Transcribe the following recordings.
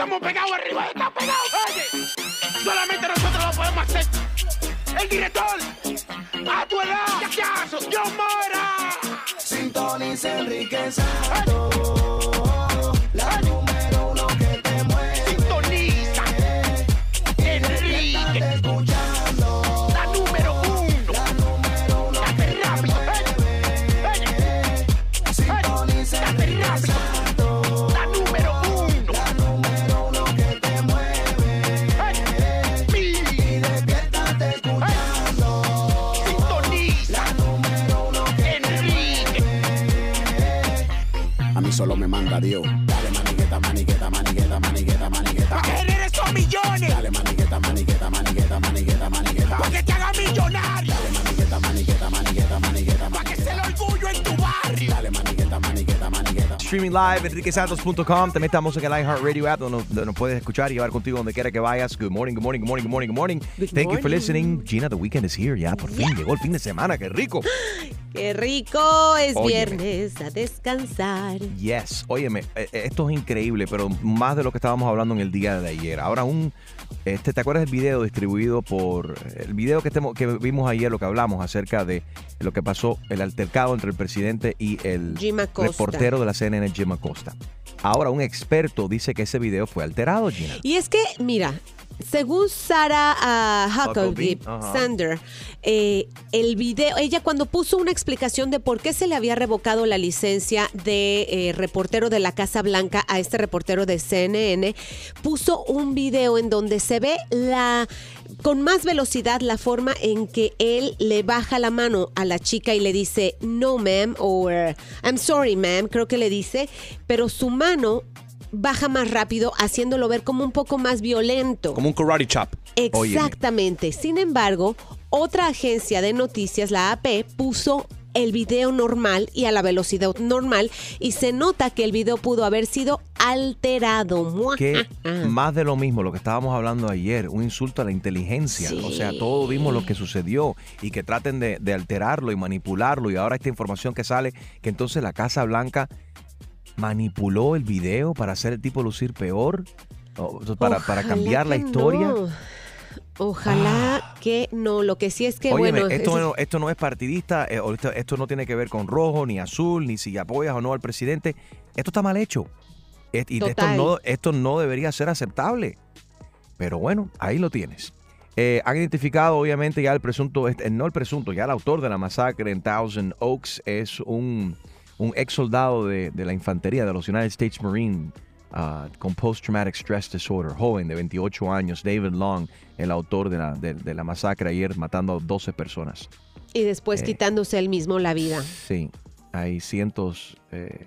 estamos pegados arriba, está pegado. Oye, solamente nosotros lo podemos hacer. El director, a tu edad, aso, yo mora. Sintoniza Enrique Streaming live, enriquesantos.com. También estamos en el iHeartRadio app donde, donde nos puedes escuchar y llevar contigo donde quiera que vayas. Good morning, good morning, good morning, good morning, good morning. Good Thank you for listening. Gina, the weekend is here. Ya, por fin llegó el fin de semana. ¡Qué rico! Qué rico, es Óyeme. viernes a descansar. Yes. Óyeme, eh, eh, esto es increíble, pero más de lo que estábamos hablando en el día de ayer. Ahora un... Este, ¿Te acuerdas del video distribuido por... El video que, temo- que vimos ayer, lo que hablamos acerca de lo que pasó, el altercado entre el presidente y el reportero de la CNN, Jim Acosta. Ahora un experto dice que ese video fue alterado, Gina. Y es que, mira, según Sarah ah, Huckabee. Sander, eh, el video, ella cuando puso una explicación de por qué se le había revocado la licencia de eh, reportero de la Casa Blanca a este reportero de CNN, puso un video en donde se ve la con más velocidad la forma en que él le baja la mano a la chica y le dice no ma'am o I'm sorry ma'am, creo que le dice, pero su mano baja más rápido haciéndolo ver como un poco más violento. Como un karate chop. Exactamente. Sin embargo, otra agencia de noticias, la AP, puso el video normal y a la velocidad normal y se nota que el video pudo haber sido alterado. Que más de lo mismo, lo que estábamos hablando ayer, un insulto a la inteligencia. Sí. O sea, todos vimos lo que sucedió y que traten de, de alterarlo y manipularlo. Y ahora esta información que sale, que entonces la Casa Blanca manipuló el video para hacer el tipo lucir peor, para, cambiar la historia. no. Ojalá que no. Lo que sí es que, Óyeme, bueno, esto, es- no, esto no es partidista, eh, esto, no tiene que ver con rojo ni azul, ni si apoyas o no al presidente. Esto está mal hecho. Y esto Total. no, esto no debería ser aceptable. Pero bueno, ahí lo tienes. Eh, han identificado obviamente ya el presunto, este, no el presunto, ya el autor de la masacre en Thousand Oaks es un, un ex soldado de, de la infantería de los United States Marine ah, con Post-Traumatic Stress Disorder, joven de 28 años, David Long, el autor de la, de- de la masacre ayer matando a 12 personas. y después eh, quitándose él mismo la vida. Sí, hay cientos, eh,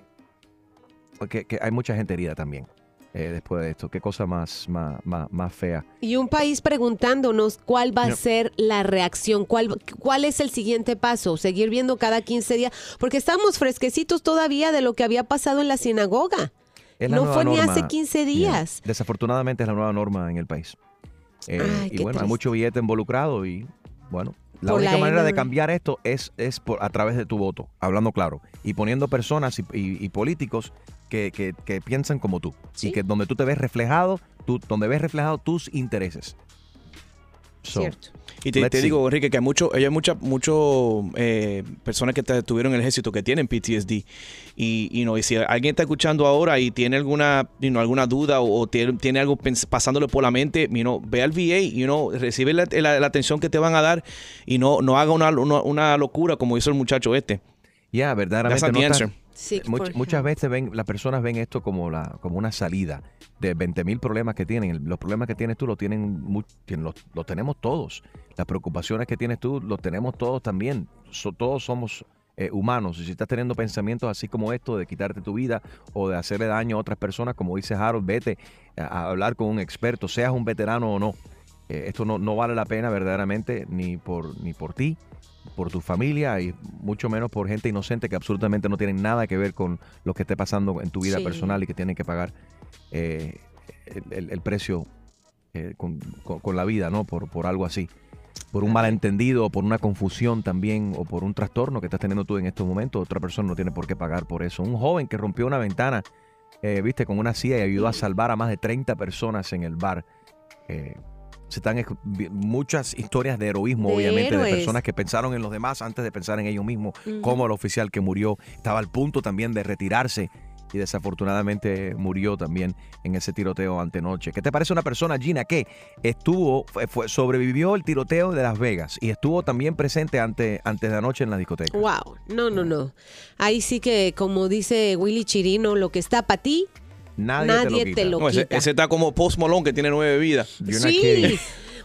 que, que hay mucha gente herida también eh, después de esto. Qué cosa más, más, más, más fea. Y un país preguntándonos cuál va a No. ser la reacción, cuál, cuál es el siguiente paso, seguir viendo cada 15 días, porque estamos fresquecitos todavía de lo que había pasado en la sinagoga. No fue ni hace 15 días. Yeah. Desafortunadamente es la nueva norma en el país. Eh, Ay, y bueno, hay mucho billete involucrado y bueno, la Por única la manera de cambiar esto es, es por, a través de tu voto, hablando claro, y poniendo personas y, y- y políticos que, que- que piensan como tú Sí. y que donde tú te ves reflejado, tú, donde ves reflejado tus intereses. So, Cierto. Y te, digo, Enrique, que hay mucho, hay muchas mucho, eh, personas que te- estuvieron en el ejército que tienen PTSD. Y, y no, y si alguien está escuchando ahora y tiene alguna, you know, alguna duda o, o tiene, tiene algo pasándole por la mente, you know, ve al VA, you know, recibe la, la- la atención que te van a dar y no, no haga una, una, una locura como hizo el muchacho este. yeah, verdaderamente. That's not the. Sí, Much- por- muchas veces ven, las personas ven esto como la como una salida de 20 mil problemas que tienen. Los problemas que tienes tú los tienen, los, los tenemos todos. Las preocupaciones que tienes tú los tenemos todos también. So- todos somos eh, humanos. Y si estás teniendo pensamientos así como esto de quitarte tu vida o de hacerle daño a otras personas, como dice Harold, vete a, a hablar con un experto, seas un veterano o no. Eh, esto no, no vale la pena verdaderamente ni por, ni por ti, por tu familia y mucho menos por gente inocente que absolutamente no tienen nada que ver con lo que esté pasando en tu vida Sí. personal y que tienen que pagar eh, el, precio eh, con, con- con la vida, ¿no? Por, por algo así. Por un malentendido o por una confusión también o por un trastorno que estás teniendo tú en estos momentos, otra persona no tiene por qué pagar por eso. Un joven que rompió una ventana eh, viste, con una silla y ayudó a salvar a más de 30 personas en el bar. Eh, se están muchas historias de heroísmo, De obviamente, héroes. de personas que pensaron en los demás antes de pensar en ellos mismos, como el oficial que murió estaba al punto también de retirarse y desafortunadamente murió también en ese tiroteo antenoche. ¿Qué te parece una persona, Gina, que estuvo, fue, fue- sobrevivió el tiroteo de Las Vegas y estuvo también presente ante, antes de anoche en la discoteca? Wow, no, no, no. Ahí sí que, como dice Willy Chirino, lo que está para ti, Nadie, nadie te te lo quita. Ese, está como Post Malone que tiene nueve vidas. You're sí.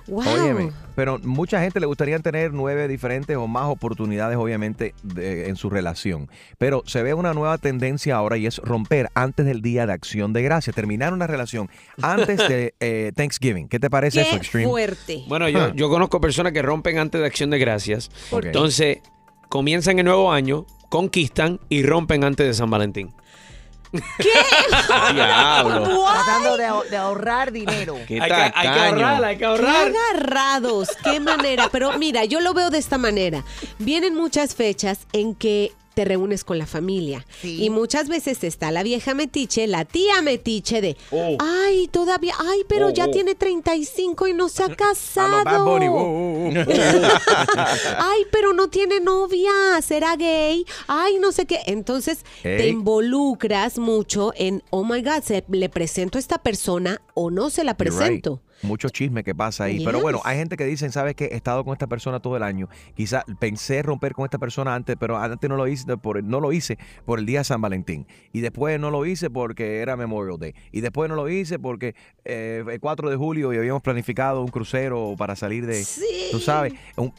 Wow. Óyeme, pero mucha gente le gustaría tener nueve diferentes o más oportunidades, obviamente, de- en su relación. Pero se ve una nueva tendencia ahora y es romper antes del Día de Acción de Gracia, terminar una relación antes de eh, Thanksgiving. ¿Qué te parece eso, Extreme? fuerte. Bueno, yo, Huh. yo conozco personas que rompen antes de Acción de Gracias. Entonces, comienzan el nuevo año, conquistan y rompen antes de San Valentín. Diablo. Tratando de, de ahorrar dinero. Qué Hay que, hay que tacaño. ahorrar, hay que Qué ahorrar. agarrados, qué manera. Pero mira, yo lo veo de esta manera. Vienen muchas fechas en que te reúnes con la familia. Sí. Y muchas veces está la vieja metiche, la tía metiche de, Oh. ay, todavía, ay, pero Oh, ya oh. tiene 35 y no se ha I'm a casado. Ay, pero no tiene novia, será gay. Ay, no sé qué. Entonces te involucras mucho en, oh my God, ¿se le presento a esta persona o no se la You're right. presento? Mucho chisme que pasa ahí. Pero bueno, hay gente que dicen, ¿sabes qué? He estado con esta persona todo el año. Quizá pensé romper con esta persona antes, pero antes no lo hice por, no lo hice por el día de San Valentín. Y después no lo hice porque era Memorial Day. Y después no lo hice porque eh, el 4 de julio y habíamos planificado un crucero para salir de... Sí. Tú sabes,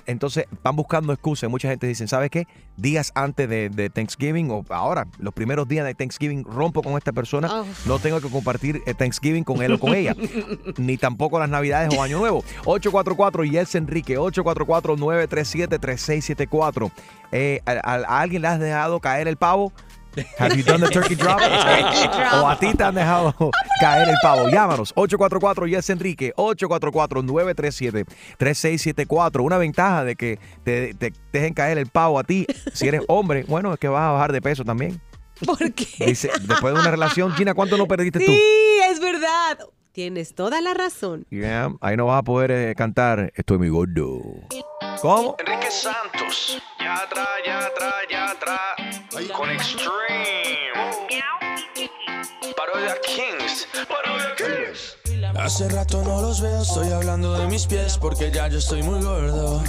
entonces van buscando excusas. Mucha gente dice, ¿sabes qué? Días antes de, de Thanksgiving o ahora, los primeros días de Thanksgiving, rompo con esta persona. Oh. No tengo que compartir eh, Thanksgiving con él o con ella. Ni tampoco las Navidades o Año Nuevo. 844 Yes Enrique, 844-937-3674. Eh, ¿a, a- a alguien le has dejado caer el pavo? Have you done the turkey drop? o a ti te han dejado caer el pavo. Llámanos 844 Yes Enrique 844-937-3674. Una ventaja de que te, te dejen caer el pavo a ti si eres hombre, bueno, es que vas a bajar de peso también. ¿Por qué? Dice, después de una relación, Gina, ¿cuánto no perdiste tú? Sí, es verdad. Tienes toda la razón. Yeah, ahí no vas a poder eh, cantar Estoy muy gordo. ¿Cómo? Enrique Santos, ya atrás, ya atrás, ya atrás, con Extreme. Parodia Kings, Parodia Kings. Hace rato no los veo, estoy hablando de mis pies porque ya yo estoy muy gordo.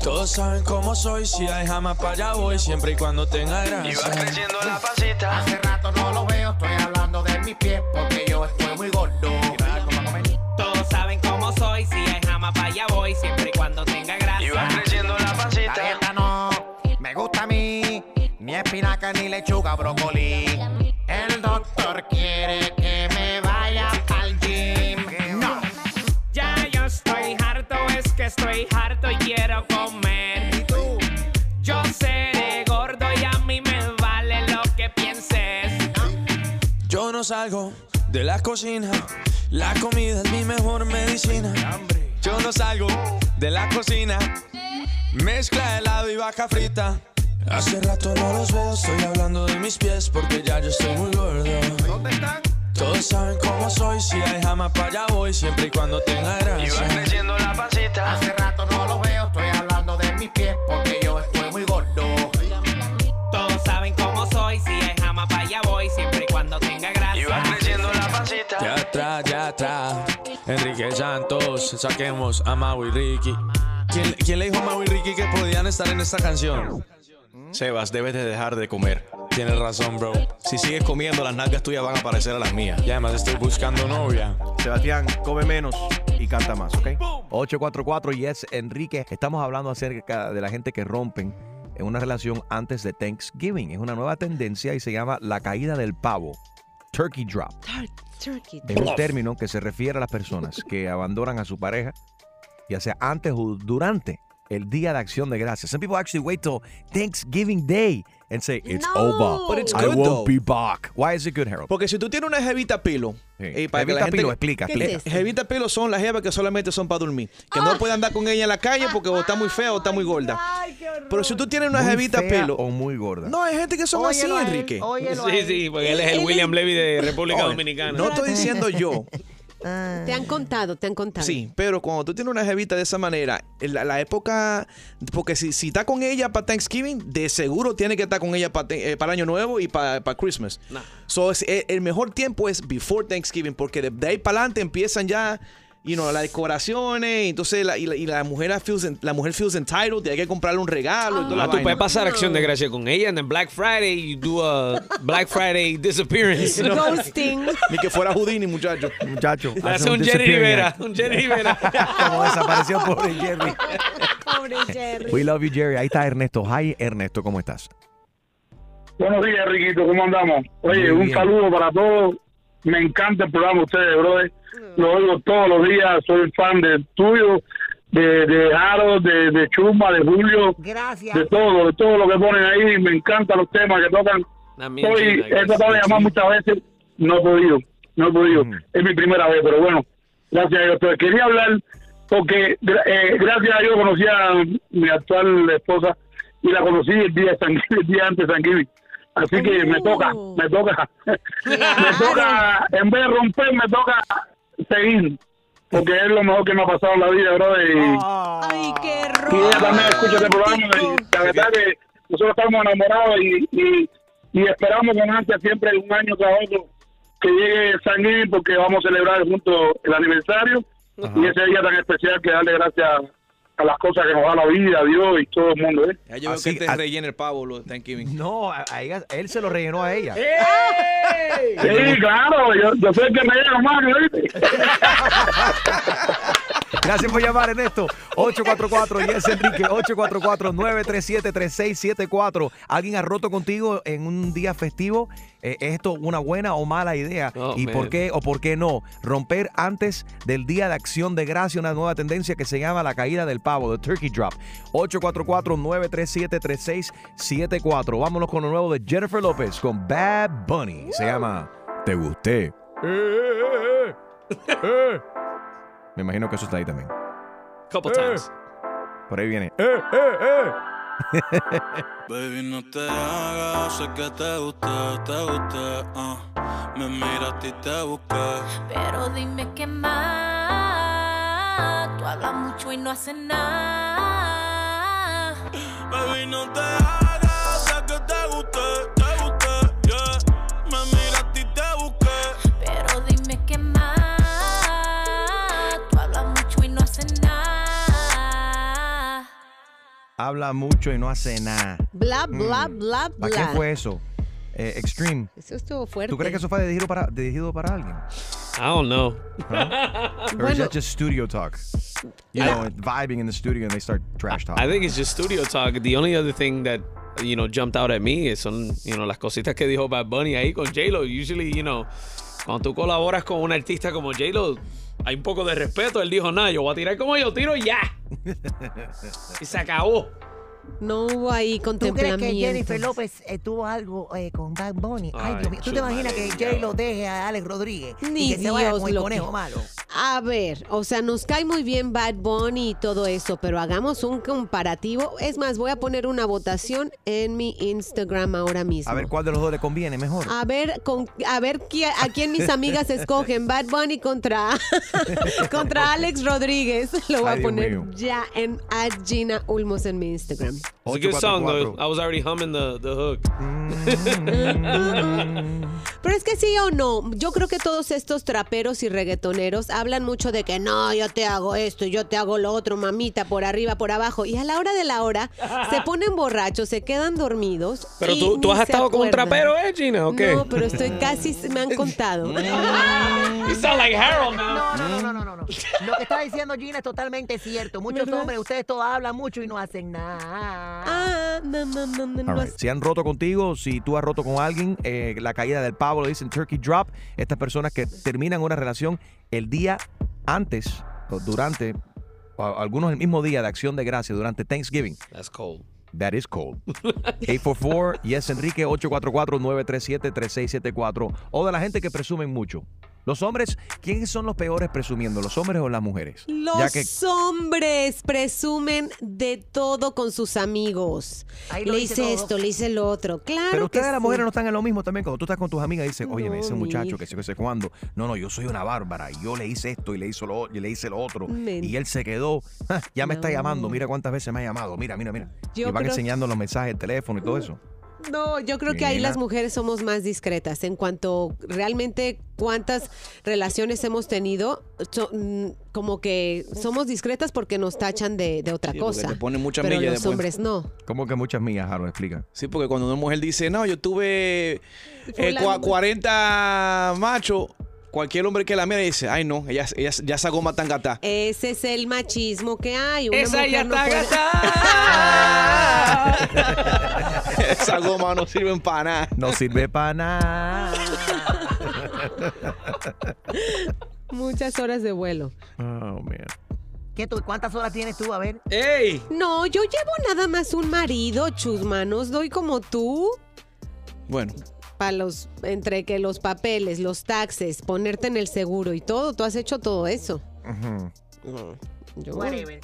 Todos saben cómo soy, si hay jamás para allá voy, siempre y cuando tenga Y va grasa. creciendo la pancita. Hace rato no lo veo, estoy hablando de mis pies porque yo estoy muy gordo. Todos saben cómo soy, si hay jamás para allá voy, siempre espinaca ni lechuga, brócoli. El doctor quiere que me vaya al gym. No. Ya yo estoy harto, es que estoy harto y quiero comer. Yo seré gordo y a mí me vale lo que pienses. Yo no salgo de la cocina, la comida es mi mejor medicina. Yo no salgo de la cocina, mezcla helado y vaca frita. Hace rato no los veo, estoy hablando de mis pies porque ya yo estoy muy gordo. ¿Dónde están? Todos saben cómo soy, si hay jamás para allá voy, siempre y cuando tenga Y va grasa. creciendo la pancita. Hace rato no lo veo, estoy hablando de mis pies porque yo estoy muy gordo. Todos saben cómo soy, si hay jamás para allá voy, siempre y cuando tenga Y va grasa. creciendo la pancita. Ya atrás, ya atrás, Enrique Santos, saquemos a Mau y Ricky. ¿Quién, quién le dijo a Mau y Ricky que podían estar en esta canción? Sebas, debes de dejar de comer. Tienes razón, bro. Si sigues comiendo, las nalgas tuyas van a parecer a las mías. Y además estoy buscando novia. Sebastián, come menos y canta más, ¿ok? 844 Yes Enrique. Estamos hablando acerca de la gente que rompen en una relación antes de Thanksgiving. Es una nueva tendencia y se llama la caída del pavo. Turkey drop. Tur- Turkey. Es un término que se refiere a las personas que abandonan a su pareja, ya sea antes o durante el Día de Acción de Gracias. Some people actually wait till Thanksgiving Day and say it's No. over. But it's I good, won't though. be back. Why is it good, Harold? Porque si tú tienes una jevita pilo, Sí. y para que la gente- pilo, explica, ¿Qué es explica. Jevita pilo son las jevas que solamente son para dormir. Que no pueden andar con ella en la calle porque o está muy fea o está muy gorda. Pero si tú tienes una Muy jevita fea pilo. o muy gorda. No, hay gente que son así, Óyelo Enrique. óyelo Sí, sí, porque él es el William Levy de República Dominicana. No estoy diciendo yo. Ah. Te han contado, te han contado. Sí, pero cuando tú tienes una jevita de esa manera, la, la época, porque si, si está con ella para Thanksgiving, de seguro tiene que estar con ella para el Año Nuevo y para Christmas. Nah. So, es- el, el mejor tiempo es before Thanksgiving, porque de, de ahí para adelante empiezan ya, you know, las decoraciones, entonces la, y, la, y la mujer feels, en- la mujer feels entitled, hay que comprarle un regalo y toda la Ah, tú vaina. puedes pasar acción de gracia con ella and then Black Friday you do a Black Friday disappearance. Ghosting. Ni que fuera Houdini, muchacho. Muchacho. Hace un Jerry Rivera, un Jerry Rivera. Como desapareció pobre Jerry. Pobre Jerry. We love you, Jerry. Ahí está Ernesto. Hi, Ernesto, ¿cómo estás? Buenos días, Riquito, ¿cómo andamos? Oye, un saludo para todos. Me encanta el programa de ustedes, brother. Lo oigo todos los días, soy fan del tuyo, de, de Harold, de, de Chuma, de Julio, Gracias. de todo, de todo lo que ponen ahí. Me encantan los temas que tocan. También, Hoy Gina, he tratado de llamar muchas veces, no he podido, no he podido. Mm. Es mi primera vez, pero bueno, gracias a Dios. Pero quería hablar porque eh, gracias a Dios conocí a mi actual esposa y la conocí el día, de el día antes de San Giving. Así que me toca, me toca, me toca, en vez de romper, me toca seguir, porque es lo mejor que me ha pasado en la vida, bro. Y, Ay, qué y ella también escucha este programa y la verdad que nosotros estamos enamorados y, y, y esperamos con ansia siempre un año tras otro que llegue San porque vamos a celebrar juntos el aniversario y ese día tan especial que darle gracias a las cosas que nos da la vida, Dios y todo el mundo. ¿eh? Ya yo veo Así- que te a- rellena el pavo, lo de Thanksgiving. No, a- a ella- él se lo rellenó a ella. Sí, claro, yo, yo soy el que me llega más, ¿viste? Gracias por llamar, Ernesto. 844 Yes Enrique, 844-937-3674. ¿Alguien ha roto contigo en un día festivo? Eh, ¿Es esto una buena o mala idea? Oh, ¿Y man. por qué o por qué no? Romper antes del Día de Acción de Gracia, una nueva tendencia que se llama la caída del pavo, the turkey drop. 844-937-3674. Vámonos con lo nuevo de Jennifer López con Bad Bunny. Se llama Te Gusté. Me imagino que eso está ahí también. Couple times. Por ahí viene. ¡Eh, eh, eh! Baby, no te hagas, sé que te gusta, te gusta. ah. Me miraste y te busqué. Pero dime qué más. Tú hablas mucho y no haces nada. Baby, no te hagas, sé que te gusta. Habla mucho y no hace nada. Bla, bla, bla, ¿Para qué fue eso? Eh, extreme. Eso estuvo fuerte. ¿Tú crees que eso fue dirigido para, dirigido para alguien? I don't know. Or is Bueno. that just studio talk? You know, vibing in the studio and they start trash talking. I think it's just studio talk. The only other thing that you know jumped out at me is son you know las cositas que dijo Bad Bunny ahí con J-Lo. Usually, you know, cuando tú colaboras con un artista como J-Lo, hay un poco de respeto. Él dijo, "Nah, yo voy a tirar como yo tiro y ya." y se acabó. No hubo ahí ¿Tú crees que contemplamiento. Jennifer López eh, tuvo algo eh, con Bad Bunny? Ay, Ay, Dios mío. ¿Tú te imaginas que. Jay lo deje a Alex Rodríguez Ni y que se vaya Dios con el conejo que- malo? A ver, o sea, nos cae muy bien Bad Bunny y todo eso, pero hagamos un comparativo. Es más, voy a poner una votación en mi Instagram ahora mismo. A ver cuál de los dos le conviene mejor. A ver, con, a ver a quién mis amigas escogen. Bad Bunny contra, contra Alex Rodríguez. Lo voy Ay, a Dios poner ya en Gina Ulmos en mi Instagram. Instagram. It's a good song though. 844. I was already humming the the hook. Pero es que sí o no, yo creo que todos estos traperos y reggaetoneros hablan mucho de que no, yo te hago esto, yo te hago lo otro, mamita, por arriba, por abajo. Y a la hora de la hora se ponen borrachos, se quedan dormidos. Pero y tú, tú has estado con un trapero, ¿eh, Gina? ¿O qué? No, pero estoy casi, me han contado. You sound like Harold now. No, no, no, no, no, no. Lo que está diciendo Gina es totalmente cierto. Muchos hombres, ustedes todos hablan mucho y no hacen nada. Ah, no, no, no, no, All no. right. Si han roto contigo, si tú has roto con alguien, eh, la caída del pavo lo dicen turkey drop. Estas personas que terminan una relación el día antes o durante, o algunos el mismo día de acción de gracia, durante Thanksgiving. That's cold. That is cold. 844 Yes Enrique 844-937-3674 o de la gente que presumen mucho. Los hombres, ¿quiénes son los peores presumiendo? ¿Los hombres o las mujeres? Los Ya que hombres presumen de todo con sus amigos. Ahí Le hice todo. esto, le hice lo otro. Claro Pero que ustedes las sí. mujeres no están en lo mismo también. Cuando tú estás con tus amigas dices, oye, ese No, muchacho mija. que sé que sé cuándo. No, no, yo soy una bárbara. Y yo le hice esto y le hice lo, y le hice lo otro. Men- Y él se quedó. "Ah, ya me está llamando. Mira cuántas veces me ha llamado. Mira, mira, mira. Yo y van creo- enseñando los mensajes del teléfono y todo eso. No, yo creo que ahí las mujeres somos más discretas en cuanto realmente cuántas relaciones hemos tenido, so- mm, como que somos discretas porque nos tachan de, de otra Sí, cosa. te ponen mucha pero los después. hombres no. ¿Cómo que muchas mías, Harold? Explica. Sí, porque cuando una mujer dice, no, yo tuve eh, Fulano. cua- 40 machos, cualquier hombre que la mira dice, ay no, ella, ella ya sacó matangata. Ese es el machismo que hay. Una Esa mujer ya no está puede- Esa goma no sirve para nada. No sirve para nada. Muchas horas de vuelo. Oh, man. ¿Qué tú, ¿Cuántas horas tienes tú? A ver. ¡Ey! No, yo llevo nada más un marido, chusmanos. Doy como tú. Bueno, Para los, entre que los papeles, los taxes, ponerte en el seguro y todo, tú has hecho todo eso. Ujú. Yo- Whatever.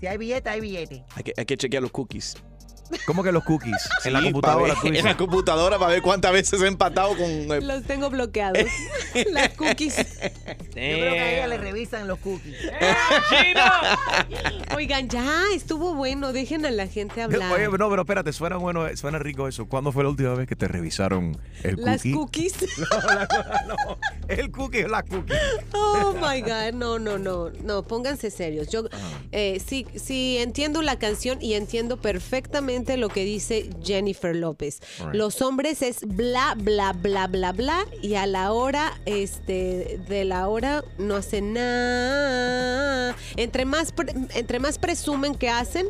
Si hay billete, hay billete. hay que, hay que chequear los cookies. ¿Cómo que los cookies? en la computadora ver-. En la computadora para ver cuántas veces he empatado con... eh, Los tengo bloqueados. Las cookies. Yo creo que a ella le revisan los cookies. Oigan, ya estuvo bueno. Dejen a la gente hablar. Oye, no, pero espérate, suena bueno, suena rico eso. ¿Cuándo fue la última vez que te revisaron el Las cookie? cookies. El cookie es la cookie. Oh my God, no, no, no, no, pónganse serios. Yo eh, sí, sí entiendo la canción y entiendo perfectamente lo que dice Jennifer López. Right. Los hombres es bla, bla, bla, bla, bla y a la hora, este, de la hora no hacen nada. Entre más, pre- entre más presumen que hacen,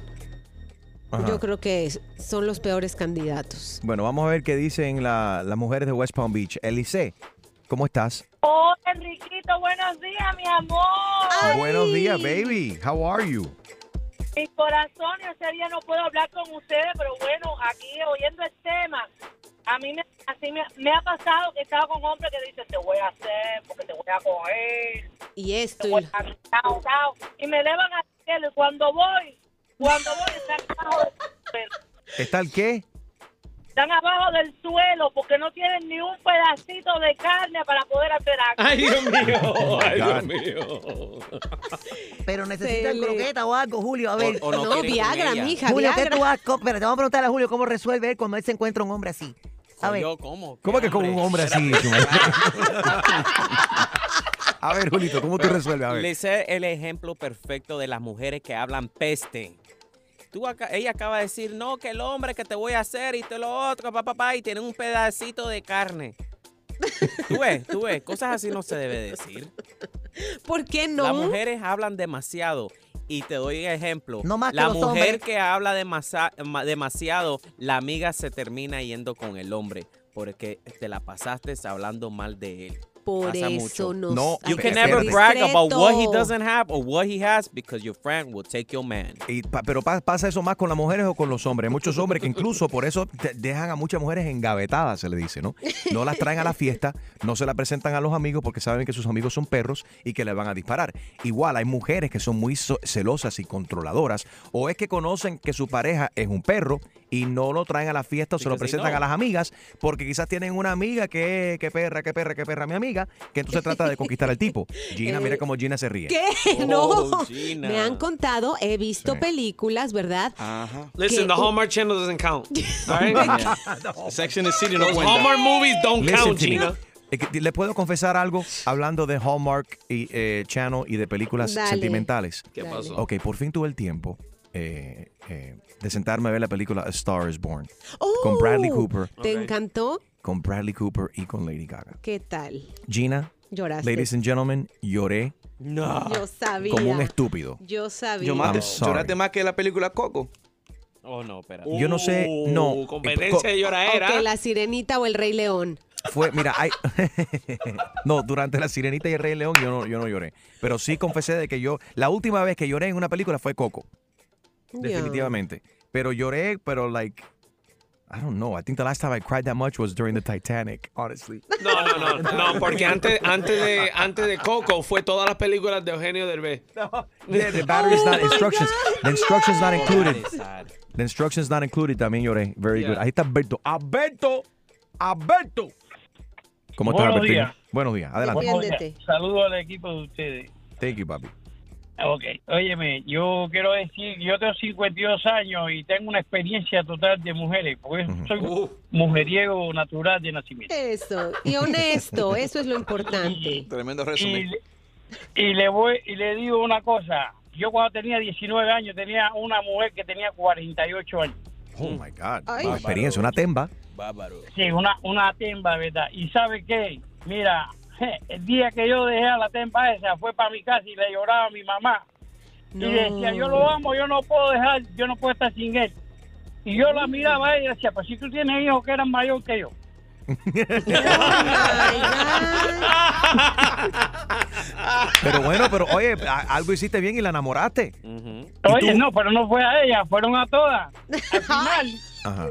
Ajá. yo creo que son los peores candidatos. Bueno, vamos a ver qué dicen la- las mujeres de West Palm Beach. Elise, ¿cómo estás? Hola, Enriquito, buenos días, mi amor. Buenos días, baby. How are you? Mi corazón, ese día no puedo hablar con ustedes, pero bueno, aquí oyendo el tema, a mí me, así me, me ha pasado que he estado con hombres que dicen, te voy a hacer, porque te voy a coger, Y esto, te voy a chao, chao", y me elevan al cielo, y cuando voy, cuando voy, del suelo, ¿Está el qué? Están abajo del suelo, porque no tienen ni un pedacito de carne para poder hacer algo. Ay, Dios mío, ay, Dios mío. Pero necesitan croqueta o algo, Julio. A ver. o no Viagra, mija, Julio, ¿qué Viagra. tú has Espera, te vamos a preguntar a Julio cómo resuelve él cuando él se encuentra un hombre así. A ver. Yo, ¿cómo? ¿Cómo que con un hombre así? a ver, Julito, ¿cómo tú resuelves? A ver. Le sé el ejemplo perfecto de las mujeres que hablan peste. Tú acá- ella acaba de decir, no, que el hombre que te voy a hacer y te lo otro, papá, papá, y tiene un pedacito de carne. Tú ves, tú ves, cosas así no se debe decir. ¿Por qué no? Las mujeres hablan demasiado. Y te doy un ejemplo. No más que la los mujer hombres. que habla demasa- ma- demasiado, la amiga se termina yendo con el hombre. Porque te la pasaste hablando mal de él. Por Pasa eso mucho. nos No, You can never brag about what he doesn't have or what he has because your friend will take your man. Y pa- pero pa- pasa eso más con las mujeres o con los hombres. Hay muchos hombres que incluso por eso te- dejan a muchas mujeres engavetadas, se le dice, ¿no? No las traen a la fiesta, no se la presentan a los amigos porque saben que sus amigos son perros y que le van a disparar. Igual hay mujeres que son muy so- celosas y controladoras o es que conocen que su pareja es un perro y no lo traen a la fiesta o se lo presentan a las amigas porque quizás tienen una amiga que, que perra, que perra, que perra, mi amiga, que entonces trata de conquistar al tipo. Gina, mira Eh, cómo Gina se ríe. ¿Qué? Oh, no. Gina. Me han contado, he visto Sí. películas, ¿verdad? Ajá. Listen, Que- the Hallmark Channel doesn't count. All right? Sex the City no cuenta. Hallmark movies don't Listen count. Gina. ¿Le puedo confesar algo hablando de Hallmark y eh, Channel y de películas Dale. sentimentales? ¿Qué Dale. pasó? Ok, por fin tuve el tiempo eh, eh, de sentarme a ver la película A Star is Born con Bradley Oh, Cooper, ¿Te encantó? con Bradley Cooper y con Lady Gaga. ¿Qué tal? Gina, Lloraste. ladies and gentlemen, lloré No. Yo sabía. como un estúpido. Yo sabía. Yo más, lloraste más que la película Coco. Oh, no, espérate. Yo no sé, no. Uh, Competencia de lloradera. que la sirenita o el rey león. Fue, mira, hay... no, durante La Sirenita y el Rey León yo no, yo no lloré. Pero sí confesé de que yo, la última vez que lloré en una película fue Coco. Definitivamente. Pero lloré, pero like, I don't know. I think the last time I cried that much was during the Titanic, honestly. No, no, no, no, porque antes, antes, de, antes de Coco fue todas las películas de Eugenio Derbez. Yeah, the battery's not instructions. The instructions not included. The instructions not included también lloré. Very Yeah. good. Ahí está Alberto. Alberto. Alberto. ¿Cómo estás, Buenos Alberto? días. Buenos días. Adelante. Buenos días. Saludos al equipo de ustedes. Thank you, papi. Ok, óyeme, yo quiero decir, yo tengo 52 años y tengo una experiencia total de mujeres, porque soy mujeriego natural de nacimiento. Eso, y honesto, eso es lo importante. Tremendo Y, y le voy y le digo una cosa, yo cuando tenía 19 años tenía una mujer que tenía 48 años. Oh my God. Ay. Una experiencia, una temba. Sí, una, una temba, ¿verdad? Y ¿sabe qué? Mira, el día que yo dejé a la temba esa, fue para mi casa y le lloraba a mi mamá. No. Y decía, yo lo amo, yo no puedo dejar, yo no puedo estar sin él. Y yo la miraba a ella y decía, pues si tú tienes hijos que eran mayor que yo. Pero bueno, pero oye, algo hiciste bien y la enamoraste. Oye, no, pero no fue a ella, fueron a todas. Al final, Ajá.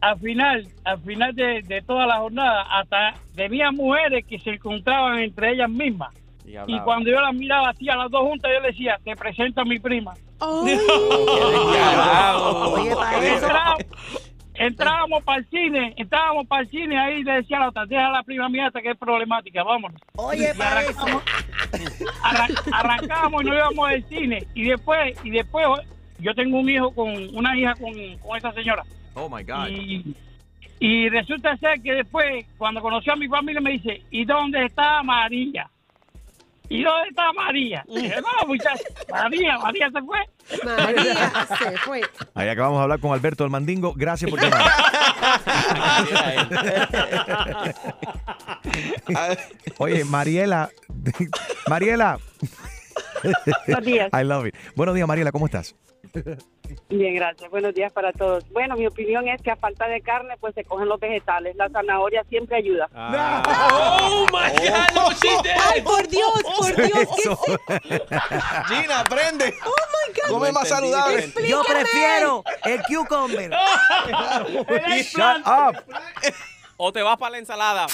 Al final, al final de, de toda la jornada, hasta tenía mujeres que se encontraban entre ellas mismas. Y cuando yo las miraba así a las dos juntas, yo le decía, te presento a mi prima. Oye, eso. Entrábamos para el cine, entrábamos para el cine, ahí le decía a la otra, deja a la prima mía esta que es problemática, vámonos. Oye, Y arrancamos, arran- arrancábamos y nos íbamos del cine. Y después, y después yo tengo un hijo con, una hija con, con esa señora. Oh my God. Y, y resulta ser que después, cuando conoció a mi familia, me dice, ¿y dónde está María? ¿Y dónde está María? Y dije, no, muchacha, María, María se fue. María se fue. Ahí acabamos de hablar con Alberto del Mandingo. Gracias por llamar. Oye, Mariela. Mariela. Buenos días. I love it. Buenos días, Mariela. ¿Cómo estás? Bien, gracias. Buenos días para todos. Bueno, mi opinión es que a falta de carne, pues se cogen los vegetales. La zanahoria siempre ayuda. Oh my God, did. Ay, por Dios, por Dios. ¿qué Gina, aprende. Oh my God. Come más saludable. Yo prefiero el cucumber. Shut up. O te vas para la ensalada.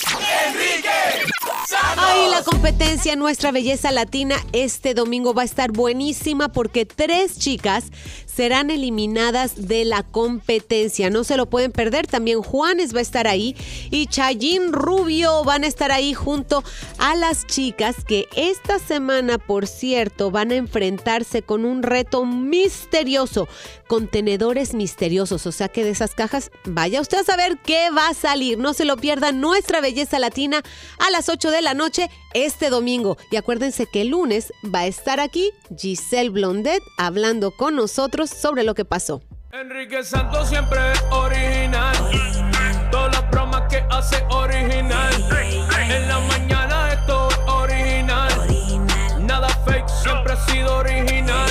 Ay, la competencia Nuestra Belleza Latina este domingo va a estar buenísima porque tres chicas serán eliminadas de la competencia. No se lo pueden perder. También Juanes va a estar ahí y Chayín Rubio van a estar ahí junto a las chicas que esta semana, por cierto, van a enfrentarse con un reto misterioso. Contenedores misteriosos. O sea que de esas cajas, vaya usted a saber qué va a salir. No se lo pierda Nuestra Belleza Latina a las 8 de la noche este domingo. Y acuérdense que el lunes va a estar aquí Giselle Blondet hablando con nosotros sobre lo que pasó. Enrique Santos siempre es original. Todas las bromas que hace original. En la mañana esto es original. Nada fake, siempre ha sido original.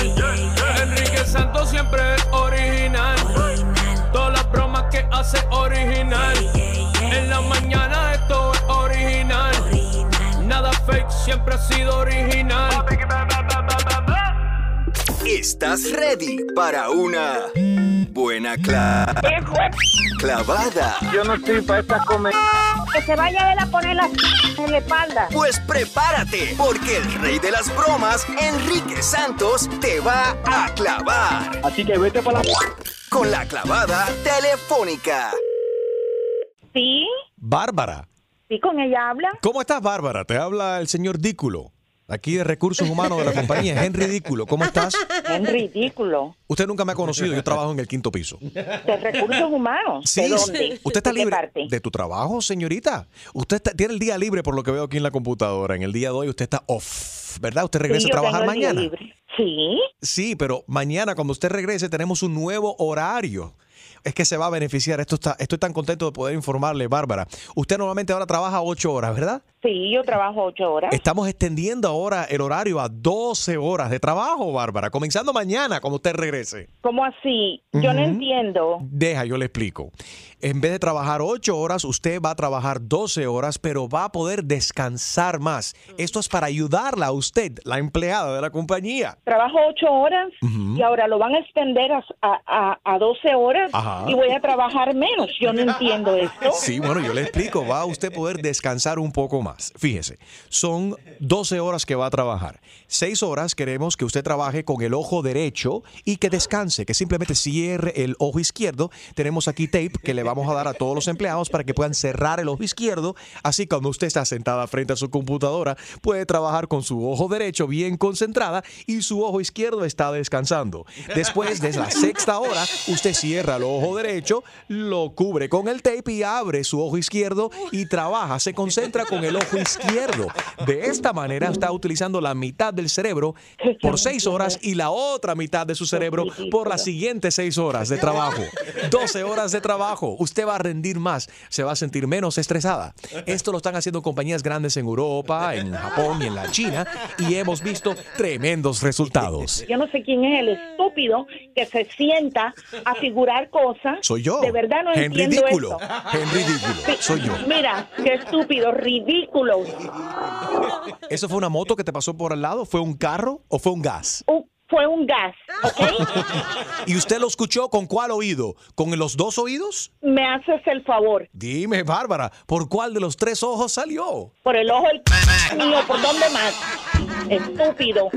Enrique Santos siempre es original. Todas las bromas que hace original. En la mañana siempre ha sido original. ¿Estás ready para una buena cla- clavada? Yo no estoy para esta comer. Que se vaya él a poner la en la espalda. Pues prepárate, porque el rey de las bromas, Enrique Santos, te va a clavar. Así que vete para la... Con la clavada telefónica. Sí, Bárbara. Sí, con ella habla. ¿Cómo estás, Bárbara? Te habla el señor Dículo. Aquí de Recursos Humanos de la compañía Henry Dículo. ¿Cómo estás? Es ridículo. Usted nunca me ha conocido. Yo trabajo en el quinto piso. De recursos humanos. Sí, ¿De dónde? ¿Usted está ¿De qué libre parte? de tu trabajo, señorita? Usted está- tiene el día libre por lo que veo aquí en la computadora. En el día de hoy usted está off, ¿verdad? Usted regresa Sí, a trabajar tengo el día mañana. libre. Sí. Sí, pero mañana cuando usted regrese tenemos un nuevo horario. Es que se va a beneficiar. Esto está, estoy tan contento de poder informarle, Bárbara. Usted normalmente ahora trabaja ocho horas, ¿verdad? Sí, yo trabajo ocho horas. Estamos extendiendo ahora el horario a 12 horas de trabajo, Bárbara, comenzando mañana cuando usted regrese. ¿Cómo así? Yo no entiendo. Deja, yo le explico. En vez de trabajar 8 horas, usted va a trabajar 12 horas, pero va a poder descansar más. Esto es para ayudarla a usted, la empleada de la compañía. Trabajo ocho horas y ahora lo van a extender a, a, a 12 horas Ajá. y voy a trabajar menos. Yo no entiendo esto. Sí, bueno, yo le explico. Va a usted poder descansar un poco más. Fíjese, son 12 horas que va a trabajar. 6 horas queremos que usted trabaje con el ojo derecho y que descanse, que simplemente cierre el ojo izquierdo. Tenemos aquí tape que le vamos a dar a todos los empleados para que puedan cerrar el ojo izquierdo. Así cuando usted está sentada frente a su computadora, puede trabajar con su ojo derecho bien concentrada y su ojo izquierdo está descansando. Después de la sexta hora, usted cierra el ojo derecho, lo cubre con el tape y abre su ojo izquierdo y trabaja, se concentra con el ojo izquierdo. De esta manera está utilizando la mitad del cerebro por seis horas y la otra mitad de su cerebro por las siguientes seis horas de trabajo. 12 horas de trabajo. Usted va a rendir más, se va a sentir menos estresada. Esto lo están haciendo compañías grandes en Europa, en Japón y en la China y hemos visto tremendos resultados. Yo no sé quién es el estúpido que se sienta a figurar cosas. Soy yo. De verdad no En entiendo ridículo. esto. En ridículo. Soy yo. Mira, qué estúpido, ridículo. ¿Eso fue una moto que te pasó por al lado? ¿Fue un carro o fue un gas? fue un gas, ¿ok? ¿Y usted lo escuchó con cuál oído? ¿Con los dos oídos? Me haces el favor. Dime, Bárbara, ¿por cuál de los tres ojos salió? Por el ojo del mío, ¿por dónde más? Estúpido.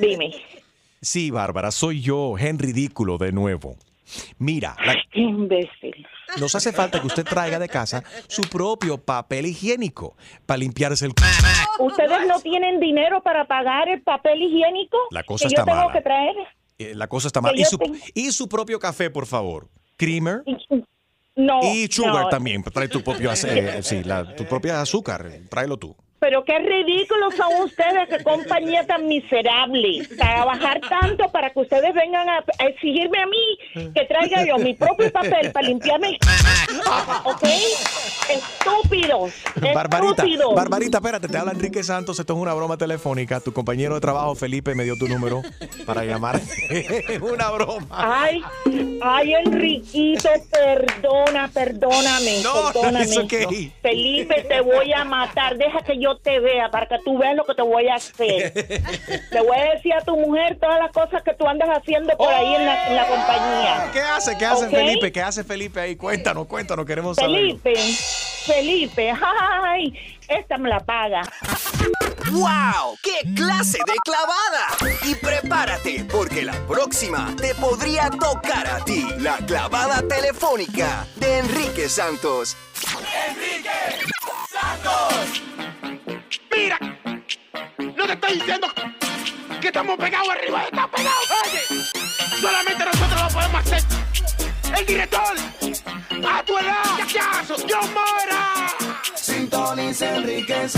Dime. Sí, Bárbara, soy yo, Hen Ridículo, de nuevo. Mira, la- Qué imbécil. Nos hace falta que usted traiga de casa su propio papel higiénico para limpiarse el... ¿Ustedes no tienen dinero para pagar el papel higiénico? La cosa que está yo tengo mala. que traer. Eh, La cosa está mal. Y su, tengo- y su propio café, por favor. Creamer. No. Y sugar no. también. Trae tu propio, eh, sí, la- tu propia azúcar. Tráelo tú. Pero qué ridículos son ustedes, qué compañía tan miserable. Trabajar tanto para que ustedes vengan a, a exigirme a mí que traiga yo mi propio papel para limpiarme. ¿Ok? Estúpidos. Barbarita, Estúpidos. Barbarita, espérate, te habla Enrique Santos, esto es una broma telefónica. Tu compañero de trabajo, Felipe, me dio tu número para llamar. una broma. Ay, ay, Enriquito, perdona, perdóname, No, perdóname. okay. Felipe, te voy a matar. Deja que yo te vea para que tú veas lo que te voy a hacer. Le voy a decir a tu mujer todas las cosas que tú andas haciendo por ahí en la, en la compañía. ¿Qué hace? ¿Qué hace. Felipe? ¿Qué hace Felipe ahí? Cuéntanos, cuéntanos, queremos saber. Felipe, Felipe, ay, esta me la paga. ¡Wow! ¡Qué clase de clavada! Y prepárate, porque la próxima te podría tocar a ti. La clavada telefónica de Enrique Santos. ¡Enrique Santos! ¡Mira! No te estoy diciendo que estamos pegados arriba, estamos pegados. Oye, solamente nosotros lo podemos hacer. El director, a tu edad, ya, John Mora. Sintoniza Enrique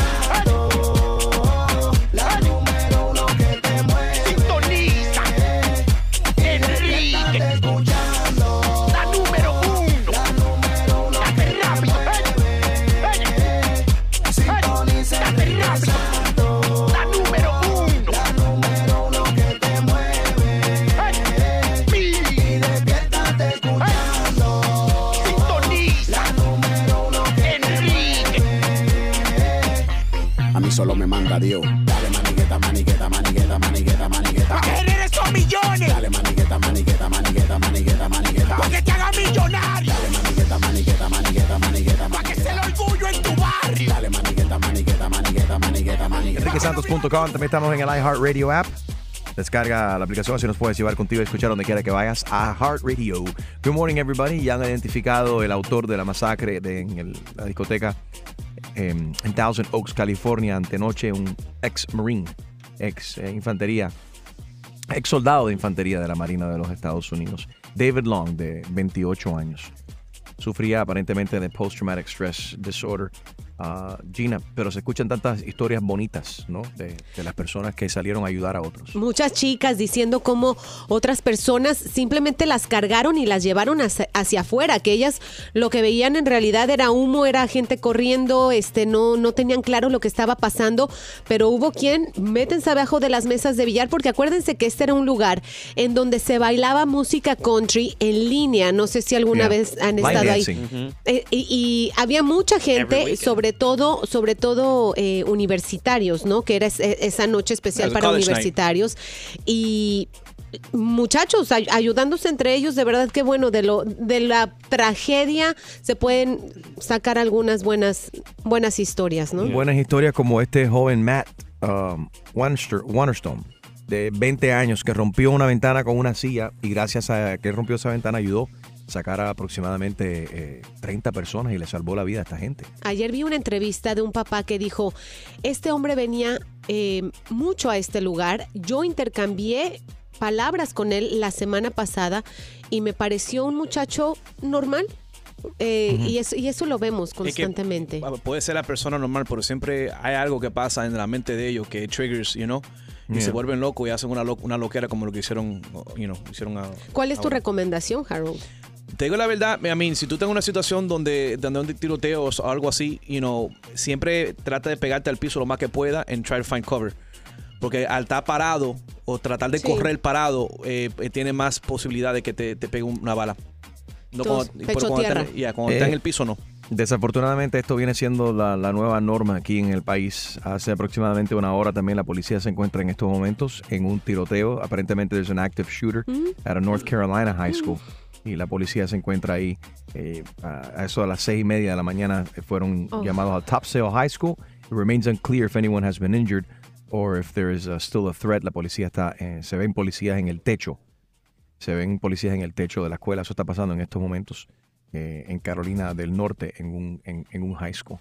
solo me manda Dios. Dale maniqueta, maniqueta, maniqueta, maniqueta, maniqueta. Pa' que generes esos millones. Dale maniqueta, maniqueta, maniqueta, maniqueta, maniqueta. Pa' que te haga millonario. Dale maniqueta, maniqueta, maniqueta, maniqueta, Pa' que sea el orgullo en tu barrio. Dale maniqueta, maniqueta, maniqueta, maniqueta, maniqueta. EnriqueSantos.com. También estamos en el iHeartRadio app. Descarga la aplicación, así nos puedes llevar contigo y escuchar donde quiera que vayas a Heart Radio. Good morning, everybody. Ya han identificado el autor de la masacre de, en el- la discoteca em, en Thousand Oaks, California, antenoche, un ex Marine, ex eh, infantería, ex soldado de infantería de la Marina de los Estados Unidos, David Long, de 28 años. Sufría aparentemente de Post Traumatic Stress Disorder ah, Gina, pero se escuchan tantas historias bonitas, ¿no? De, de las personas que salieron a ayudar a otros. Muchas chicas diciendo cómo otras personas simplemente las cargaron y las llevaron hacia, hacia afuera, que ellas lo que veían en realidad era humo, era gente corriendo, este, no, no tenían claro lo que estaba pasando, pero hubo quien, métense abajo de las mesas de billar, porque acuérdense que este era un lugar en donde se bailaba música country en línea, no sé si alguna Yeah. vez han Line estado ahí. Eh, y, y había mucha gente, weekend. Sobre todo, sobre todo eh, universitarios, ¿no? Que era es- esa noche especial para night. universitarios. Y muchachos ay- ayudándose entre ellos, de verdad que bueno, de lo de la tragedia se pueden sacar algunas buenas buenas historias, ¿no? Buenas historias como este joven Matt um, de 20 años, que rompió una ventana con una silla y gracias a que rompió esa ventana ayudó sacar a aproximadamente eh, 30 personas y le salvó la vida a esta gente. Ayer vi una entrevista de un papá que dijo, este hombre venía eh, mucho a este lugar, yo intercambié palabras con él la semana pasada y me pareció un muchacho normal. eh, y, eso, y eso lo vemos Es que, constantemente. puede ser la persona normal, pero siempre hay algo que pasa en la mente de ellos que triggers, you know, y Yeah. se vuelven locos y hacen una, lo- una loquera como lo que hicieron, you know, hicieron a, ¿Cuál es tu ahora. recomendación, Harold? Te digo la verdad, I mean, si tú tengas una situación donde, donde un tiroteo o algo así, you know, siempre trata de pegarte al piso lo más que pueda and try to find cover. Porque al estar parado o tratar de Sí. correr parado, eh, eh, tiene más posibilidad de que te, te pegue una bala. No Entonces, cuando, pecho cuando tierra. está, en- yeah, cuando está Eh, en el piso, no. Desafortunadamente esto viene siendo la, la nueva norma aquí en el país. Hace aproximadamente una hora también la policía se encuentra en estos momentos en un tiroteo. Aparentemente there's an active shooter at a North Carolina high school. Y la policía se encuentra ahí. eh, a a eso a las seis y media de la mañana eh, fueron Oh. llamados al Topsail High School. It remains unclear if anyone has been injured or if there is uh, still a threat. La policía está, eh, se ven policías en el techo se ven policías en el techo de la escuela. Eso está pasando en estos momentos eh, en Carolina del Norte, en un, en, en un high school.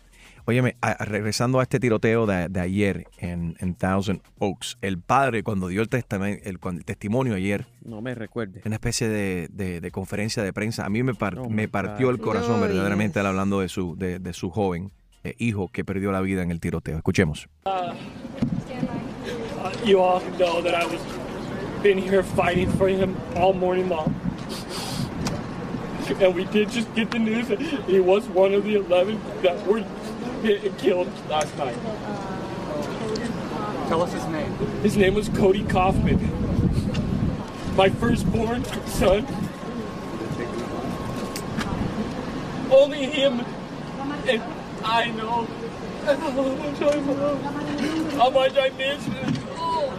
Óyeme, a- regresando a este tiroteo de, de ayer en, en Thousand Oaks, el padre cuando dio el, testamen- el, el testimonio ayer, No me recuerde. una especie de, de- de conferencia de prensa, a mí me, par- Oh, me partió el corazón No, verdaderamente él hablando de su, de, de su joven eh, hijo que perdió la vida en el tiroteo. Escuchemos. Uh, uh, you all know that I was been here fighting for him all morning long. And we did just get the news that he was one of the 11 that were hit and killed last night. Tell us his name. His name was Cody Kaufman. My firstborn son. Only him and I know how much I love, how I miss him. Oh.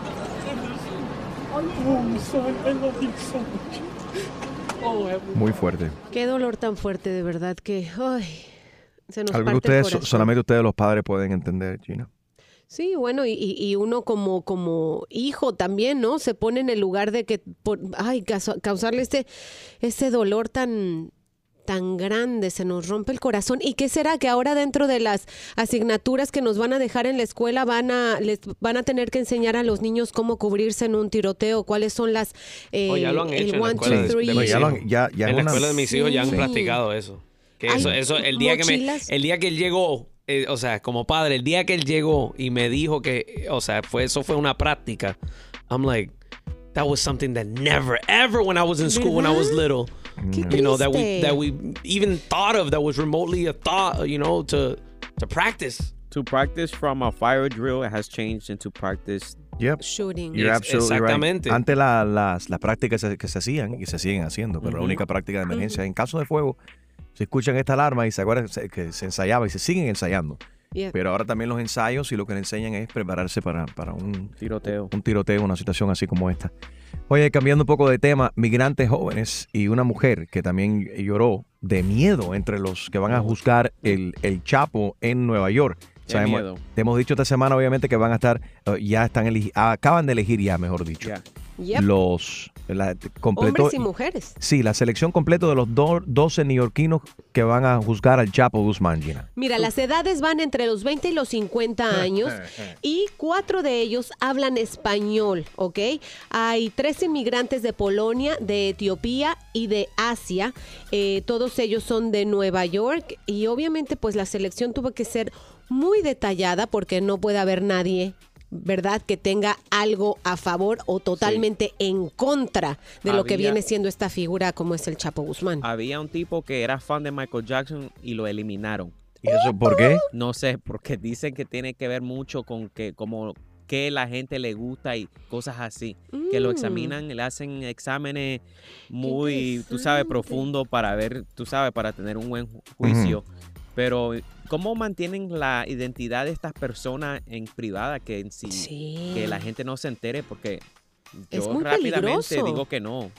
Son, I love you so much. Oh, heaven. Muy fuerte. Qué dolor tan fuerte, de verdad que ay, se nos Algo que parte el ustedes, solamente ustedes los padres pueden entender, Gina. Sí, bueno, y, y- uno como, como hijo también, ¿no? Se pone en el lugar de que, por, ay, causa- causarle este, este dolor tan, tan grande, se nos rompe el corazón. ¿Y qué será que ahora dentro de las asignaturas que nos van a dejar en la escuela van a, les van a tener que enseñar a los niños cómo cubrirse en un tiroteo? ¿Cuáles son las, eh, Oh, ya lo han el hecho en la one, escuela two, de, three? mis ya lo han- hijos. ya- ya en la escuela de mis hijos ya han Sí. practicado eso. Que eso, el día que me, el día que él llegó, eh, o sea, como padre, el día que él llegó y me dijo que, o sea, fue eso fue una práctica. I'm like, that was something that never, ever when I was in school when I was little, you know, that we that we even thought of that was remotely a thought, you know, to to practice. To practice from a fire drill, it has changed into practice Yep. shooting. You're right. exactamente. Antes la- las, las prácticas que se hacían y se siguen haciendo, pero la única práctica de emergencia en caso de fuego, se escuchan esta alarma y se acuerdan que se ensayaba y se siguen ensayando. Yeah. Pero ahora también los ensayos y lo que le enseñan es prepararse para, para un tiroteo. Un tiroteo, una situación así como esta. Oye, cambiando un poco de tema, migrantes jóvenes y una mujer que también lloró de miedo entre los que van a juzgar el, el Chapo en Nueva York. Miedo. Te hemos dicho esta semana, obviamente, que van a estar, eh, ya están, acaban de elegir ya, mejor dicho, Yep. los La, completó, Hombres y mujeres. Sí, la selección completa de los do- 12 neoyorquinos que van a juzgar al Chapo Guzmán, Gina. Mira, las edades van entre los 20 y los 50 años y cuatro de ellos hablan español, ¿ok? Hay tres inmigrantes de Polonia, de Etiopía y de Asia. Eh, todos ellos son de Nueva York y obviamente pues la selección tuvo que ser muy detallada porque no puede haber nadie. ¿Verdad? Que tenga algo a favor o totalmente en contra de lo que viene siendo esta figura como es el Chapo Guzmán. Había un tipo que era fan de Michael Jackson y lo eliminaron. ¿Y eso por qué? No sé, porque dicen que tiene que ver mucho con que como que la gente le gusta y cosas así. Que lo Mm. examinan, le hacen exámenes muy, tú sabes, profundo para ver, tú sabes, para tener un buen ju- juicio. Pero ¿cómo mantienen la identidad de estas personas en privada que en sí, que la gente no se entere? Porque Es yo muy rápidamente peligroso. digo que no.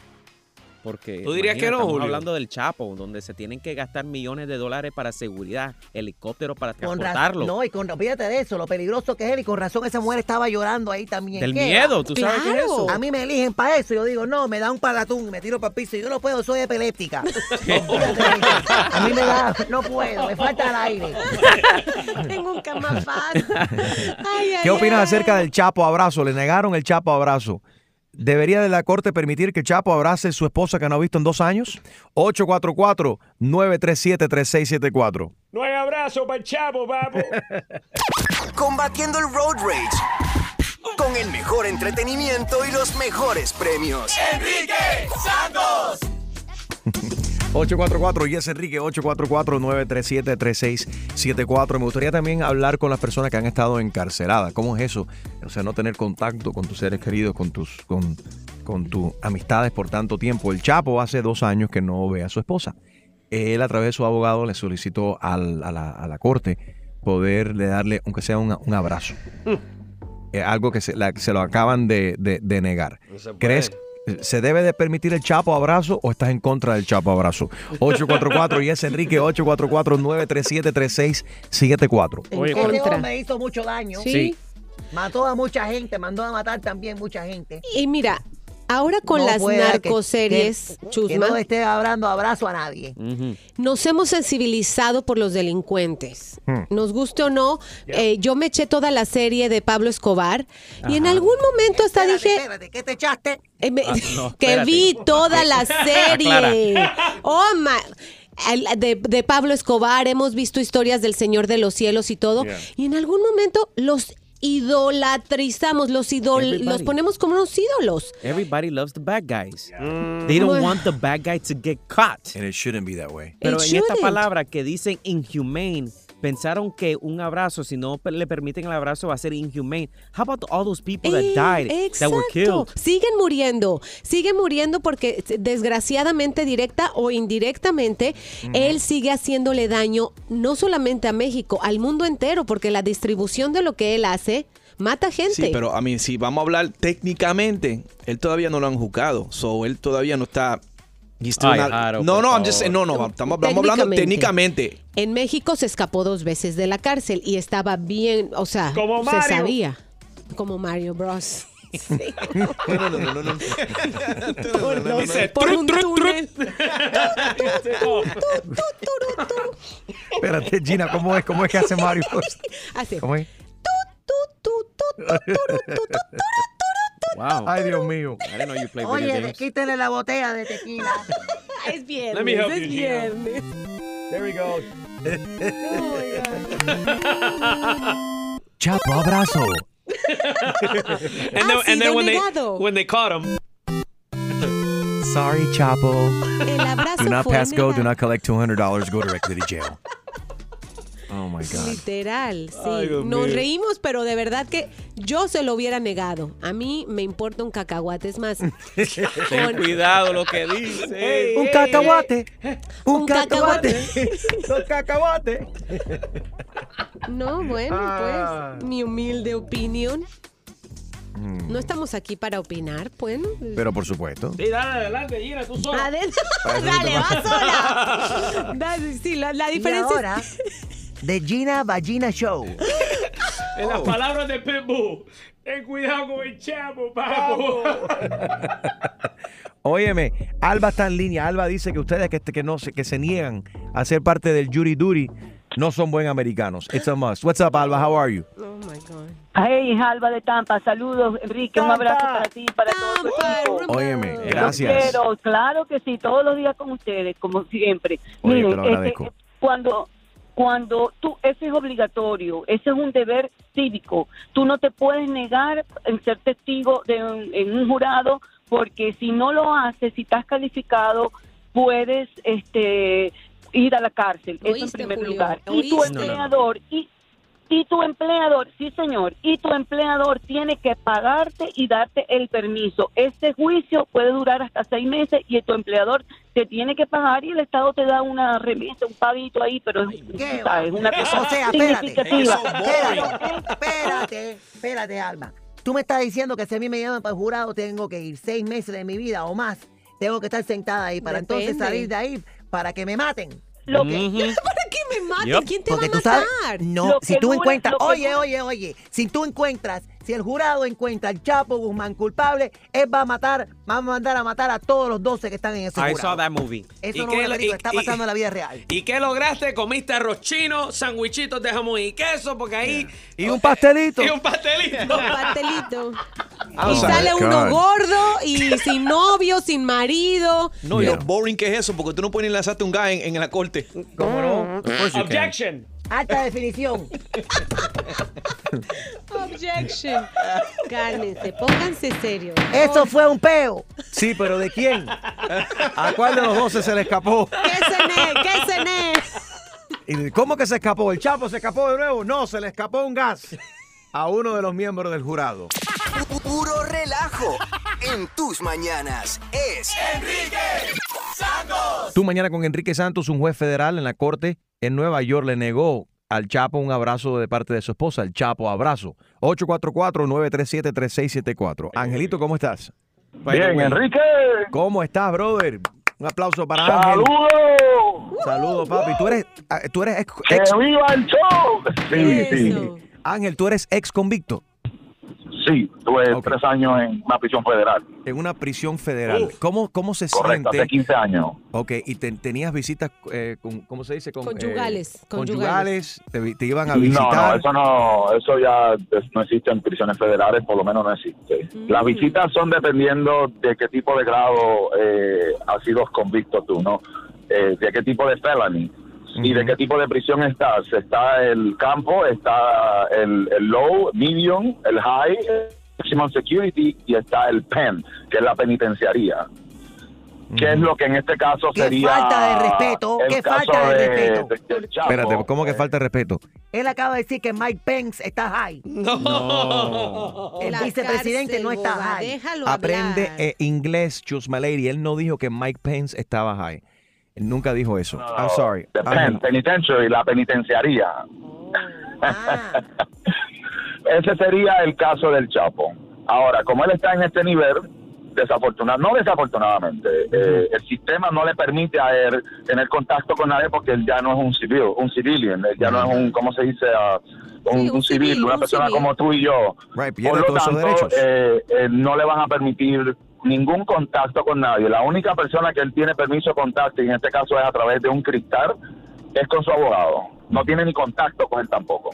Porque ¿Tú dirías que no, estamos Julio? hablando del Chapo, donde se tienen que gastar millones de dólares para seguridad, helicóptero para Con razón. transportarlo. No, y con fíjate de eso, lo peligroso que es él, y con razón esa mujer estaba llorando ahí también. Del ¿Qué miedo? ¿tú sabes qué es eso? A mí me eligen para eso, yo digo, no, me da un palatún y me tiro para el piso, yo no puedo, soy epiléptica. A mí me da, no puedo, me falta el aire. Tengo un camafaz. ¿Qué opinas acerca del Chapo abrazo? Le negaron el Chapo abrazo. ¿Debería de la corte permitir que Chapo abrace a su esposa que no ha visto en dos años? 844-937-3674. No hay abrazo para el chavo, papo. Combatiendo el road rage. Con el mejor entretenimiento y los mejores premios. Enrique Santos. 844 Yes Enrique 844-937-3674. Me gustaría también hablar con las personas que han estado encarceladas. ¿Cómo es eso? O sea, no tener contacto con tus seres queridos, con tus con, con tus amistades por tanto tiempo. El Chapo hace dos años que no ve a su esposa. Él a través de su abogado le solicitó al- a, la, a la corte poderle darle, aunque sea un, un abrazo. Eh, algo que se, la- se lo acaban de, de- de negar. No. ¿Crees ¿Se debe de permitir el Chapo abrazo o estás en contra del Chapo abrazo? 844 y es Enrique 844-937-3674. Ese hombre hizo mucho daño. Sí. Sí. Mató a mucha gente, mandó a matar también mucha gente. Y mira, ahora con No las que- narcoseries, que, que Chusma, no esté hablando abrazo a nadie. nos hemos sensibilizado por los delincuentes. Hmm. Nos guste o no, eh, yo me eché toda la serie de Pablo Escobar y en algún momento hasta dije... Espérate, ¿qué te echaste? Eh, me- Ah, no, que vi toda la serie. Oh, ma- de, de Pablo Escobar, hemos visto historias del Señor de los Cielos y todo. Yeah. Y en algún momento los idolatrizamos, los, idol, Everybody. los ponemos como unos ídolos. Everybody loves the bad guys. They don't Well- want the bad guy to get caught. And it shouldn't be that way. Pero It en esta shouldn't. palabra que dicen inhumane, pensaron que un abrazo, si no le permiten el abrazo, va a ser inhumane. How about all those people that Eh, died, that were exacto. killed? Siguen muriendo, siguen muriendo porque desgraciadamente, directa o indirectamente, él sigue haciéndole daño no solamente a México, al mundo entero, porque la distribución de lo que él hace mata gente. Sí, pero a mí, si vamos a hablar técnicamente, él todavía no lo han juzgado. So, él todavía no está. He's still Ay, not- Jaro, no, no, I'm just saying- no, no, estamos, hablando técnicamente. En México se escapó dos veces de la cárcel y estaba bien, o sea, Como se Mario. sabía. Como Mario Bros. Sí. No, no, no, no, no. Por, los- Dice, por un túnel. Espérate, Gina, ¿cómo es? ¿Cómo es que hace Mario? Hace. ¿Cómo es? Wow. Ay, Dios mío. I didn't know you played video Oye, games. quítale la botella de tequila. es viernes. Let me help es you, Gina. viernes. There we go. Chapo abrazo. And then, Ah, sí, and then when they when they caught him, Sorry, Chapo. El abrazo Do not pass go. Do not collect $200. Go directly to jail. Oh my God. Literal, sí. Ay, Dios Nos mío. reímos, pero de verdad que yo se lo hubiera negado. A mí me importa un cacahuate. Es más, Ten cuidado lo que dice. Un cacahuate. Un Un cacahuate. Los cacahuates. no, bueno, Ah. pues, mi humilde opinión. Mm. No estamos aquí para opinar, pues. Pero por supuesto. sí, dale adelante, Gina, tú sola. Adentro. Dale, te va va- sola. Dale, sí, la, la Y diferencia ahora, es... The Gina Vagina Show. En las palabras de Pitbull, ten cuidado con el chavo, papo. Óyeme, Alba está en línea. Alba dice que ustedes que, que, no, se- que se niegan a ser parte del jury duty no son buen americanos. It's a must. What's up, Alba? How are you? Hey, Alba de Tampa, saludos, Enrique, un abrazo para ti y para todo tu equipo. Óyeme, Los gracias. quiero, claro que sí, todos los días con ustedes, como siempre. Oye, Miren, te lo este, agradezco. cuando cuando tú, eso es obligatorio, ese es un deber cívico. Tú no te puedes negar en ser testigo de un, en un jurado, porque si no lo haces, si estás calificado, puedes este ir a la cárcel. Eso en ¿Oíste, primer Julio? lugar. Y tu empleador, y y tu empleador, sí señor, y tu empleador tiene que pagarte y darte el permiso. Este juicio puede durar hasta seis meses y tu empleador te tiene que pagar y el Estado te da una remesa, un paguito ahí, pero es, tú sabes, una cosa O sea, espérate. significativa. Espérate, espérate, espérate, Alma. Tú me estás diciendo que si a mí me llaman para el jurado, tengo que ir seis meses de mi vida o más. Tengo que estar sentada ahí para entonces salir de ahí para que me maten. Lo que- ¿Para qué me maten? Yep. ¿Quién te Porque va a matar? sabes, no, si que tú dura- encuentras, que oye, oye, oye, si tú encuentras, si el jurado encuentra al Chapo Guzmán culpable, él va a matar, va a mandar a matar a todos los 12 que están en ese I jurado. saw that movie. Eso ¿Y no qué es una lo- película, y- está y- pasando en la vida real. ¿Y qué lograste? Comiste arroz chino, sandwichitos de jamón y queso, porque ahí... Y un pastelito. Y un pastelito. Un pastelito. Ah, y sale uno gordo y sin novio, sin marido. No, y lo boring que es eso, porque tú no puedes ni lanzarte un guy en, en la corte. ¿Cómo no? Objection. Alta definición. Objection. Cálmense, pónganse serios. Eso fue un peo. Sí, pero ¿de quién? ¿A cuál de los 12 se le escapó? ¿Qué cené? ¿Qué cené? ¿Y cómo que se escapó? ¿El Chapo se escapó de nuevo? No, se le escapó un gas a uno de los miembros del jurado. Puro relajo en tus mañanas es Enrique Santos. Tú mañana con Enrique Santos, un juez federal en la corte en Nueva York, le negó al Chapo un abrazo de parte de su esposa, el Chapo abrazo. 844-937-3674. Angelito, ¿cómo estás? Bien, Enrique. ¿Cómo estás, brother? Un aplauso para Ángel. ¡Saludos! Saludos, papi. Tú eres, ah, tú eres ex, ¡Que viva el show! Sí, sí. Ángel, tú eres ex convicto. Sí, tuve tres años en una prisión federal. En una prisión federal. ¿Cómo, ¿Cómo se Correcto, siente? hace 15 años. Ok, y te- tenías visitas, eh, con, ¿cómo se dice? Con, eh, Conyugales, conyugales. Te, iban a No, visitar. no, eso no, eso ya no existe en prisiones federales, por lo menos no existe. Las visitas son dependiendo de qué tipo de grado eh, has sido convicto tú, ¿no? Eh, de qué tipo de felony y de qué tipo de prisión estás. Está el campo, está el, el low, medium, el high, maximum security y está el pen, que es la penitenciaría. ¿Qué es lo que en este caso Qué sería falta de respeto, el qué caso falta de respeto. Chapo? Espérate, ¿cómo que falta de respeto? Él acaba de decir que Mike Pence está high. El La vicepresidente cárcel, no está boba, high. Déjalo Aprende hablar. eh, inglés, Chus Malady. Él no dijo que Mike Pence estaba high. Él nunca dijo eso. I'm sorry. The pen, penitentiary, la penitenciaría. Ah. Ese sería el caso del Chapo. Ahora, como él está en este nivel, desafortunadamente, no desafortunadamente, eh, el sistema no le permite a él tener contacto con nadie porque él ya no es un civil, un civilian, él ya no es un, ¿cómo se dice? Ah, un, un civil, una un persona civil. como tú y yo. Right, Por lo tanto, eh, eh, no le van a permitir ningún contacto con nadie. La única persona que él tiene permiso de contacto, y en este caso es a través de un cristal, es con su abogado. No tiene ni contacto con él tampoco.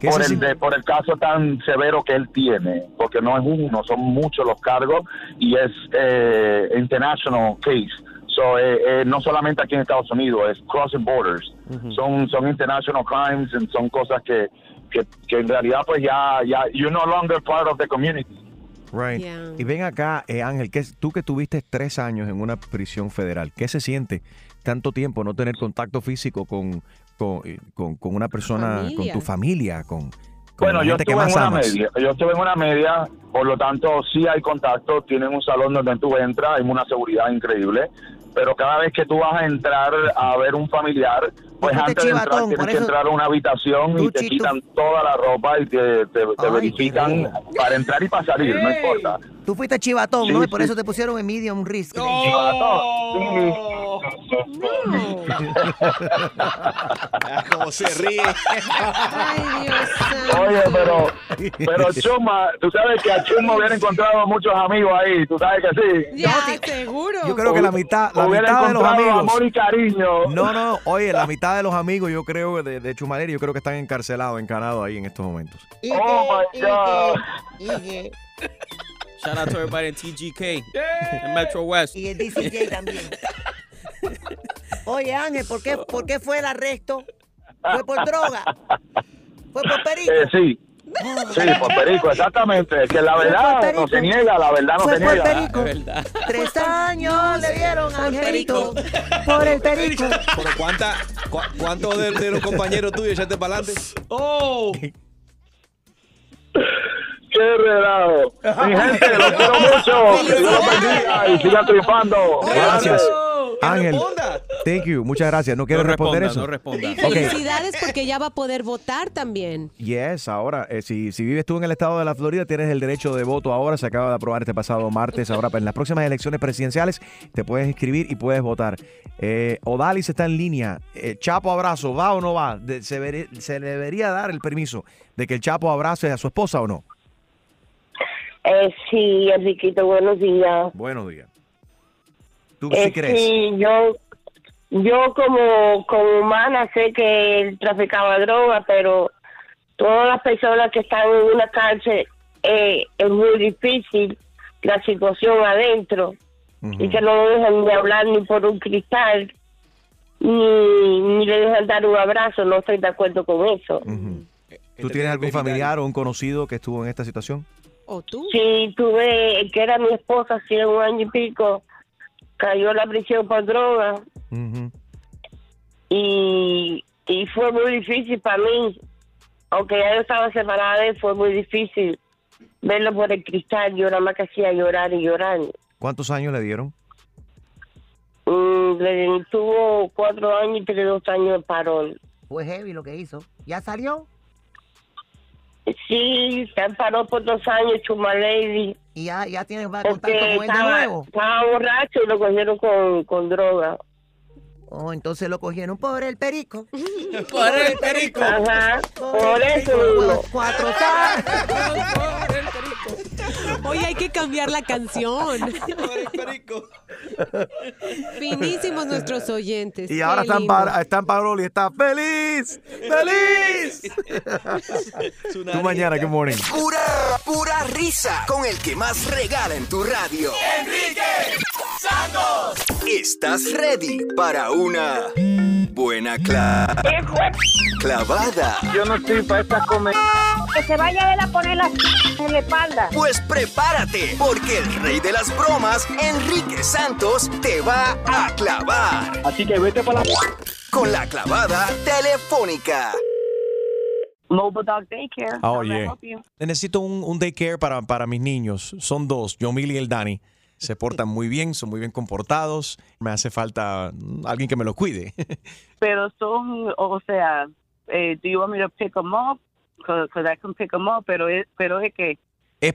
¿Qué Por el, de- por el caso tan severo que él tiene, porque no es uno, son muchos los cargos y es eh, international case. So, eh, eh, no solamente aquí en Estados Unidos, es crossing borders. Son son international crimes y son cosas que, que, que en realidad pues ya, ya, you're no longer part of the community. Right. Y ven acá, eh, Ángel, que tú que tuviste tres años en una prisión federal, ¿qué se siente tanto tiempo no tener contacto físico con, con, eh, con- con una persona, con tu familia, con, con Bueno, la yo estuve en más una amas? media. Yo estuve en una media, por lo tanto sí hay contacto. Tienen un salón donde tú entras, hay una seguridad increíble. Pero cada vez que tú vas a entrar a ver un familiar, pues antes de entrar tienes que entrar a una habitación y te tú- quitan toda la ropa y te, te- te Ay, verifican para entrar y para salir, no importa. Tú fuiste chivatón, Sí, ¿no? Y por eso te pusieron en medium risk. Chivatón, sí. Como se ríe. Oye, pero, pero Chuma, tú sabes que a Chuma hubiera encontrado muchos amigos ahí, tú sabes que sí. Ya, seguro. Yo creo que la mitad, la Hubiera mitad de los encontrado amigos. amor y cariño. No, no, oye, la mitad de los amigos, yo creo, de, de Chumaleri, yo creo que están encarcelados, encanados ahí en estos momentos. Oh my God. Shout out to everybody in TGK en Metro West. Y el DCJ también. Oye, Ángel, ¿por qué, ¿por qué fue el arresto? ¿Fue por droga? ¿Fue por perico? Eh, sí. Sí, por perico, exactamente. Que la verdad no se niega, la verdad no Fue se por niega. perico. Tres años le dieron a Angelito por el perico. ¿Pero cuánta, cu- ¿Cuántos de, de los compañeros tuyos echaste para adelante? ¡Oh! Qué relajo. Mi gente, los quiero mucho. Que Dios los bendiga y sigan triunfando. Gracias. Ángel, thank you, muchas gracias. ¿No quieres No responder responda, eso? no responda. Y felicidades porque ya va a poder votar también. Yes, ahora, eh, si, si vives tú en el estado de la Florida, tienes el derecho de voto ahora. Se acaba de aprobar este pasado martes. Ahora, en las próximas elecciones presidenciales, te puedes inscribir y puedes votar. Eh, Odalis está en línea. Eh, Chapo abrazo, ¿va o no va? De- se, ¿Se le debería dar el permiso de que el Chapo abrace a su esposa o no? Eh, sí, Enriquito, buenos días. Buenos días. ¿Tú Eh, sí crees? Sí, yo, yo como, como humana sé que él traficaba droga, pero todas las personas que están en una cárcel eh, es muy difícil la situación adentro y que no lo dejan de hablar ni por un cristal ni, ni le dejan dar un abrazo. No estoy de acuerdo con eso. ¿Tú tienes algún familiar o un conocido que estuvo en esta situación? ¿O tú? Sí, tuve, que era mi esposa, hacía un año y pico, cayó a la prisión por droga y, y fue muy difícil para mí. Aunque ya yo estaba separada de él, fue muy difícil verlo por el cristal. Yo nada más que hacía llorar y llorar. ¿Cuántos años le dieron? Mm, le- tuvo cuatro años y tiene dos años de parón. Fue heavy lo que hizo. ¿Ya salió? Sí, se paró por dos años, Chuma Lady. Y ya, ya tienes va a Porque contar con él de nuevo. estaba borracho y lo cogieron con, con droga. Oh, entonces lo cogieron por el perico. Por el perico. Ajá, por eso Por mismo. Cuatro Oye, hay que cambiar la canción. Finísimos nuestros oyentes. Y ahora están, para, están Paroli, está feliz, feliz. Tú mañana, good morning. Pura, pura risa con el que más regala en tu radio. Enrique Santos. ¿Estás ready para una buena cla- clavada? Yo no estoy para esta comedia. Que se vaya él a poner la en la espalda. Pues prepárate, porque el rey de las bromas, Enrique Santos, te va a clavar. Así que vete para la... Con la clavada telefónica. Mobile Dog Daycare. Oh, yeah. Necesito un, un daycare para, para mis niños. Son dos, Yomil y el Dani. Se portan muy bien, son muy bien comportados. Me hace falta mm, alguien que me los cuide. Pero son, o sea, eh, do you want me to pick them up? Because I can pick them up, pero es, pero es que,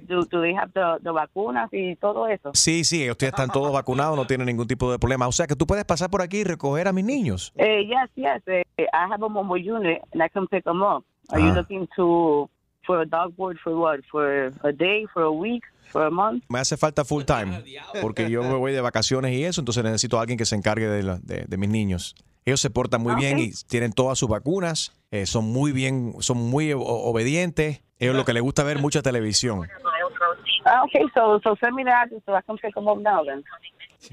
do, do they have the, the vacunas y todo eso? Sí, sí, ellos están todos vacunados, no tienen ningún tipo de problema. O sea que tú puedes pasar por aquí y recoger a mis niños. Eh, yes, yes. eh, I have a mobile unit and I can pick them up. Are you Ah. looking to for a dog board for what? For a day, for a week, for a month? Me hace falta full time, porque yo me voy de vacaciones y eso, entonces necesito a alguien que se encargue de, la- de- de mis niños. Ellos se portan muy bien y tienen todas sus vacunas, eh, son muy bien, son muy obedientes. Ellos lo que les gusta ver mucha televisión. Ah, okay, so so send me address so I can pick them up now then.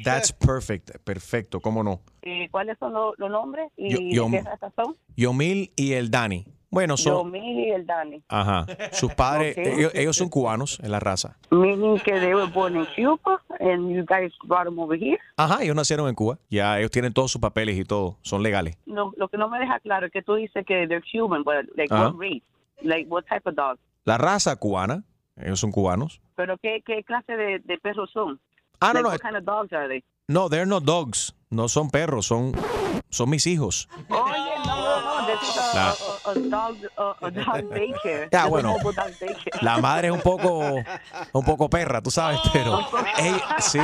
That's perfect, perfecto, cómo no. Eh, ¿Cuáles son los, los nombres y Yo- yo- qué razas son? Yomil y el Dani. Bueno, son, Yomil y el Dani. ajá, sus padres, Ok. ellos, ellos son cubanos en la raza. Meaning que they were born in Cuba and you guys brought them over here. Ajá, ellos nacieron en Cuba. Ya ellos tienen todos sus papeles y todo, son legales. No, lo que no me deja claro es que tú dices que they're human, but like Ajá. what race? Like what type of dog? La raza cubana, ellos son cubanos. Pero qué, qué clase de, de perros son? Ah, no, Like, no, What kind of dogs are they? No, they're not dogs. No son perros, son, son mis hijos. Oye, no, La- a, a dog, a, dog daycare. Ya, bueno. La madre es un poco, un poco perra, tú sabes, pero ella- sí,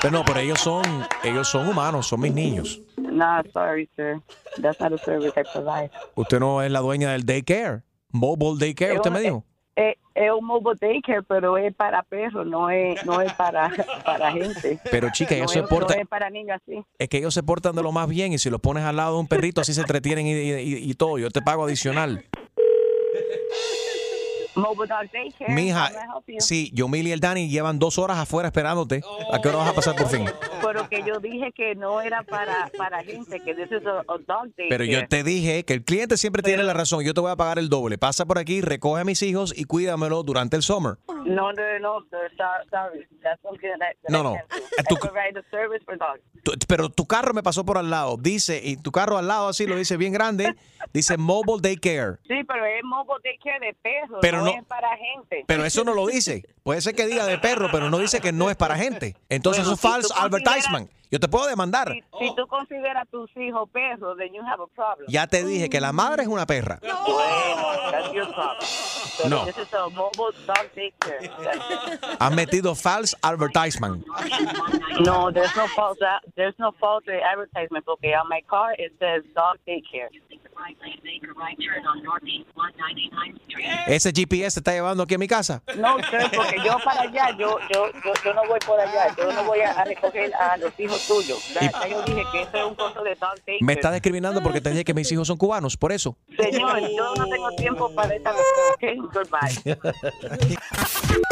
pero no, pero ellos son, ellos son humanos, son mis niños. Nah, sorry, sir. That's not a service I provide. Usted no es la dueña del daycare. Mobile daycare, usted me dijo. Es, es un mobile daycare, pero es para perros, no es, no es para, para gente. Pero, chica, ellos no se es, portan- No es para niños así. Es que ellos se portan de lo más bien y si los pones al lado de un perrito así se entretienen y- y todo. Yo te pago adicional. Mobile dog daycare. Mija, sí, Yomil y el Dani llevan dos horas afuera esperándote. ¿A qué hora vas a pasar por fin? Pero que yo dije que no era para, para gente, que this is a, a dog daycare. Pero yo te dije que el cliente siempre tiene la razón. Yo te voy a pagar el doble. Pasa por aquí, recoge a mis hijos y cuídamelo durante el summer. No, no, no. So- Sorry. That's something that, that No, I no. can't do. I tú- provide a service for dogs. Tu- Pero tu carro me pasó por al lado. Dice, y tu carro al lado así lo dice bien grande. Dice Mobile Daycare. Sí, pero es mobile daycare de perros, Pero no, no- es para gente. Pero eso no lo dice. Puede ser que diga de perro, pero no dice que no es para gente. Entonces Bueno, eso es si false advertisement. Yo te puedo demandar. Si, si tú consideras a tus hijos perros, then you have a problem. Ya te dije que la madre es una perra. Bueno, that's your problem. Pero No. This is a mobile dog daycare. Has metido false advertisement. No, there's no false. There's no false advertisement. Okay, on my car it says dog daycare. Ese GPS está llevando aquí a mi casa. No, sir, porque yo para allá, yo, yo, yo, yo no voy por allá. Yo no voy a, recoger a los hijos tuyos. Ya, ya yo dije que eso es un costo de dog daycare. Me está discriminando porque te dije que mis hijos son cubanos, por eso. Señor, yo no tengo tiempo para esta. Okay, goodbye.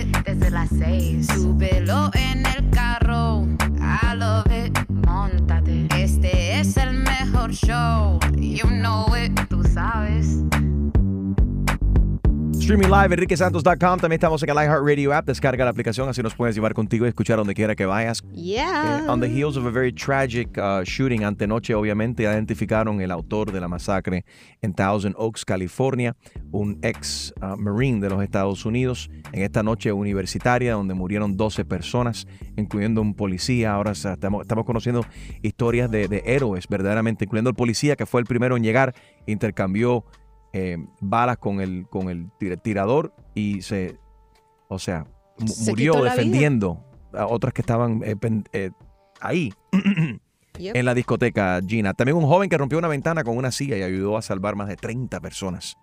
Las seis, súbelo en el carro, I love it. Montate, este es el mejor show, you know it, tú sabes. Streaming live, enriquesantos.com. También estamos en el iHeartRadio app. Descarga la aplicación, así nos puedes llevar contigo y escuchar donde quiera que vayas. Yeah. Eh, on the heels of a very tragic uh, shooting antenoche, obviamente, identificaron el autor de la masacre en Thousand Oaks, California, un ex uh, Marine de los Estados Unidos, en esta noche universitaria donde murieron 12 personas, incluyendo un policía. Ahora estamos, estamos conociendo historias de, de héroes, verdaderamente, incluyendo el policía que fue el primero en llegar, intercambió eh, balas con el, con el tir- tirador y se, o sea, mu- Se murió vida. defendiendo a otras que estaban eh, eh, ahí. Yep. En la discoteca Gina. También un joven que rompió una ventana con una silla y ayudó a salvar más de 30 personas.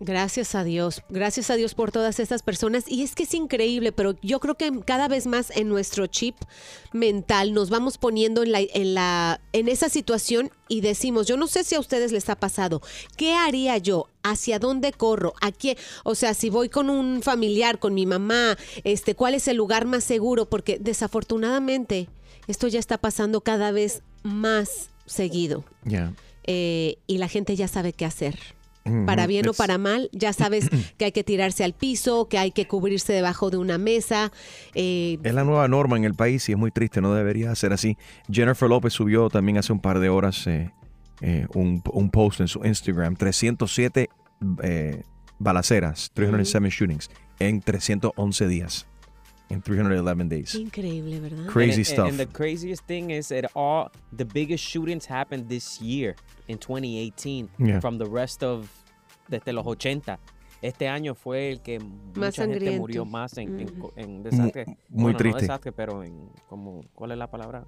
Gracias a Dios, gracias a Dios por todas estas personas. Y es que es increíble, pero yo creo que cada vez más en nuestro chip mental nos vamos poniendo en, la, en, la, en esa situación y decimos, yo no sé si a ustedes les ha pasado, ¿qué haría yo? ¿Hacia dónde corro? ¿A quién? O sea, si voy con un familiar, con mi mamá, este, ¿cuál es el lugar más seguro? Porque desafortunadamente esto ya está pasando cada vez más seguido. Ya. Eh, y la gente ya sabe qué hacer. Para bien o para mal, ya sabes que hay que tirarse al piso, que hay que cubrirse debajo de una mesa. eh, Es la nueva norma en el país y es muy triste, no debería ser así. Jennifer López subió también hace un par de horas eh, eh, un, un post en su Instagram, 307 eh, balaceras, 307 shootings en 311 días, en 311 days. increíble, ¿verdad? Crazy and, stuff. And, and the craziest thing is that all the biggest shootings happened this year in 2018 Yeah. from the rest of desde los 80. Este año fue el que mucha gente sangriento. murió más en, en Ujú. co- en desastre. muy Bueno, triste. No desastre, pero en como ¿cuál es la palabra?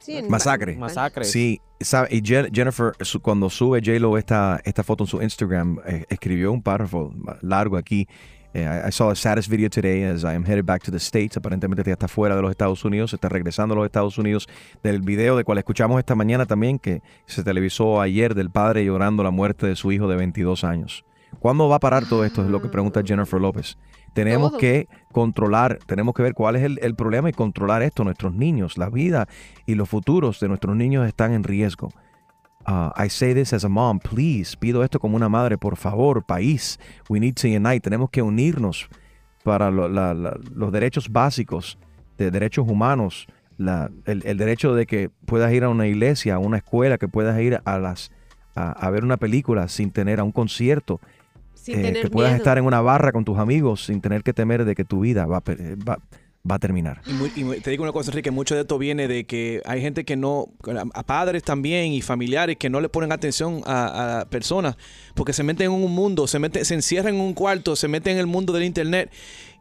Sí, en Masacre. Masacres. Sí, sabe, y Je- Jennifer, su- cuando sube J-Lo esta, esta foto en su Instagram, eh, escribió un párrafo largo aquí. Eh, I, saw a saddest video today as I am headed back to the States. Aparentemente ya está fuera de los Estados Unidos, está regresando a los Estados Unidos. Del video de cual escuchamos esta mañana también, que se televisó ayer del padre llorando la muerte de su hijo de 22 años. ¿Cuándo va a parar todo esto? Es lo que pregunta Jennifer López. Tenemos Todo. que controlar, tenemos que ver cuál es el, el problema y controlar esto. Nuestros niños, la vida y los futuros de nuestros niños están en riesgo. Uh, I say this as a mom, please. Pido esto como una madre, por favor, país. We need to unite. Tenemos que unirnos para lo- la- la- los derechos básicos de derechos humanos. la- el, el derecho de que puedas ir a una iglesia, a una escuela, que puedas ir a las a, a ver una película, sin tener a un concierto, eh, que puedas miedo. estar en una barra con tus amigos sin tener que temer de que tu vida va, va, va a terminar. Y, te digo una cosa, Enrique, mucho de esto viene de que hay gente que no, a padres también y familiares que no le ponen atención a, a personas porque se meten en un mundo, se meten, se encierran en un cuarto, se meten en el mundo del internet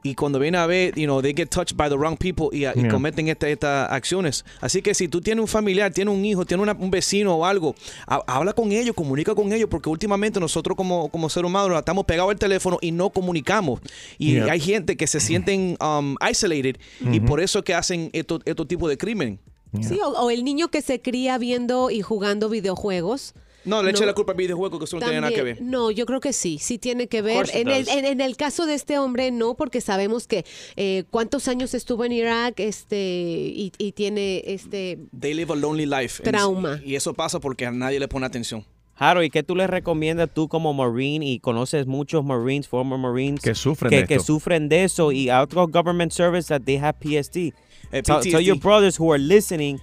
y cuando vienen a ver, you know, they get touched by the wrong people y, y Yeah. cometen esta- estas acciones. Así que si tú tienes un familiar, tienes un hijo, tienes una- un vecino o algo, ha- habla con ellos, comunica con ellos, porque últimamente nosotros como, como ser humano estamos pegados al teléfono y no comunicamos. Y Yeah. hay gente que se sienten um, isolated y por eso es que hacen estos estos tipos de crimen. Sí, o, o el niño que se cría viendo y jugando videojuegos. No, le eche la culpa al videojuego que eso no tiene nada que ver. No, yo creo que sí, sí tiene que ver. En el, en, en el caso de este hombre, no, porque sabemos que eh, cuántos años estuvo en Irak este, y, y tiene este They live a lonely life. Trauma. Y eso pasa porque a nadie le pone atención. Harold, ¿y qué tú le recomiendas tú como Marine y conoces muchos Marines, former Marines Que sufren que, de que esto. sufren de eso y a otros government service that they have PSD? Eh, Tell, tell your PTSD. brothers who are listening,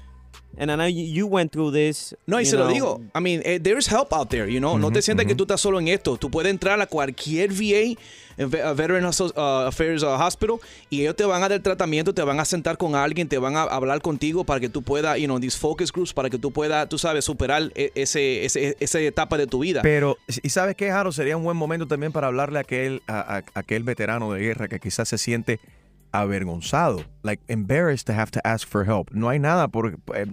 and I know you, went through this. No, y se lo know. digo. I mean, eh, there is help out there, you know. no te sientas que tú estás solo en esto. Tú puedes entrar a cualquier VA, Veteran uh, Affairs uh, Hospital, y ellos te van a dar tratamiento, te van a sentar con alguien, te van a hablar contigo para que tú puedas, you know, these focus groups, para que tú puedas, tú sabes, superar e- ese, ese, esa etapa de tu vida. Pero, ¿y sabes qué, Jaro? Sería un buen momento también para hablarle a aquel, a, a- a aquel veterano de guerra que quizás se siente avergonzado, like embarrassed to have to ask for help. No hay nada por... eh,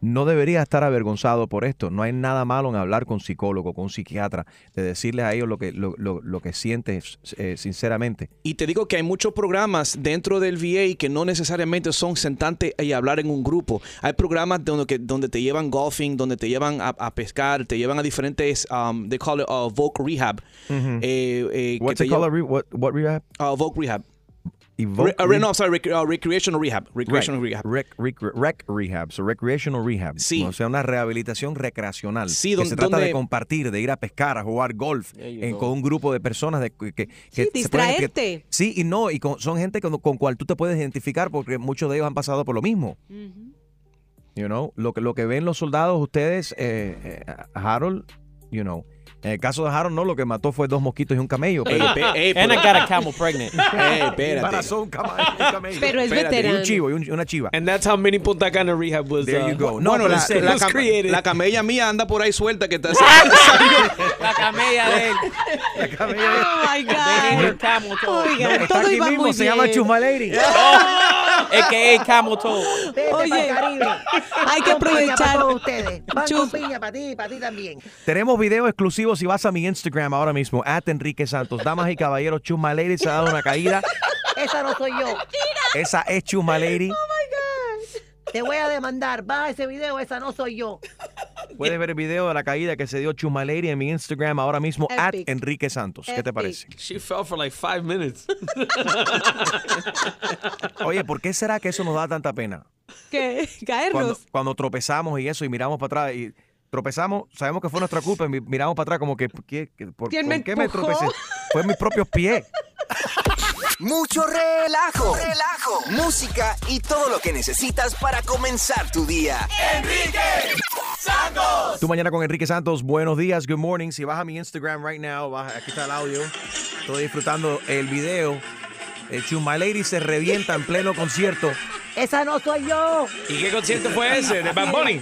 no debería estar avergonzado por esto. No hay nada malo en hablar con psicólogo, con psiquiatra, de decirle a ellos lo que, lo, lo- lo que sientes eh, sinceramente. Y te digo que hay muchos programas dentro del VA que no necesariamente son sentarte y hablar en un grupo. Hay programas donde, que, donde te llevan golfing, donde te llevan a, a pescar, te llevan a diferentes, um, they call it uh, Voc Rehab. Ujú. Eh, eh, What's it called? re- what, what rehab? Uh, Voc Rehab. Evoke Re- uh, no, sorry, rec- uh, recreational rehab. Recreational Right. rehab. Rec, rec- rec rehab, so recreational rehab. Sí. O sea, una rehabilitación recreacional. Sí, que donde- se trata donde- de compartir, de ir a pescar, a jugar golf en- con un grupo de personas de, que, que- que se pueden- distraerte. sí, y no, y con- son gente con, con cual tú te puedes identificar porque muchos de ellos han pasado por lo mismo. You know, lo que, lo que ven los soldados, ustedes, eh, eh, Harold, you know. En el caso de Harold, no, lo que mató fue dos mosquitos y un camello. Pero, And I got a camel pregnant. Ey, espérate. Embarazó un camello. Pero es Espérate, y veterano. un chivo, y un- una chiva. And that's how mini Punta Cana rehab was. There you uh, go. No, bueno, la, la was cam- created. la camella mía anda por ahí suelta que está La camella de él. Oh my They named her God. camel toe. Oigan, Está todo aquí iba mismo, muy se llama bien. Chusma Lady. AKA camel toe. Oye, hay que aprovechar. para todos ustedes. Van Chus. con piña para ti para ti también. Tenemos video exclusivo si vas a mi Instagram ahora mismo, at Enrique Santos. Damas y caballeros, Chusma Lady se ha dado una caída. Esa no soy yo. Esa es Chusma Lady. Te voy a demandar. Baja ese video, esa no soy yo. Puedes ver el video de la caída que se dio Chusma Lady en mi Instagram ahora mismo, at. Enrique Santos. ¿Qué te parece? She fell for like five minutes. Oye, ¿por qué será que eso nos da tanta pena? ¿Qué? Cuando, Caernos. cuando tropezamos y eso y miramos para atrás y tropezamos, sabemos que fue nuestra culpa y miramos para atrás como que, ¿qué, qué- por, ¿Quién ¿con me qué me tropecé? Fue mis propios pies. Mucho relajo, relajo, música y todo lo que necesitas para comenzar tu día. Enrique Santos. Tú mañana con Enrique Santos, buenos días, good morning. Si vas a mi Instagram right now, vas- aquí está el audio. Estoy disfrutando el video. El Chuma Lady se revienta en pleno concierto. Esa no soy yo. ¿Y qué concierto fue ese? ¿De Bad Bunny?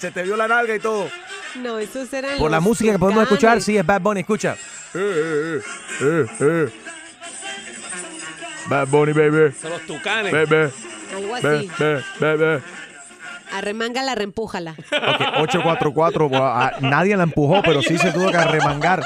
Se te vio la nalga y todo. No, esos eran Por la música que podemos tucanes. escuchar, sí, es Bad Bunny, escucha. Eh, eh, eh, eh. Bad Bunny, baby. Son los tucanes. Baby. Algo así. baby, baby. Arremángala, reempújala. Ok, 844. bueno, a- nadie la empujó, pero sí se tuvo que arremangar.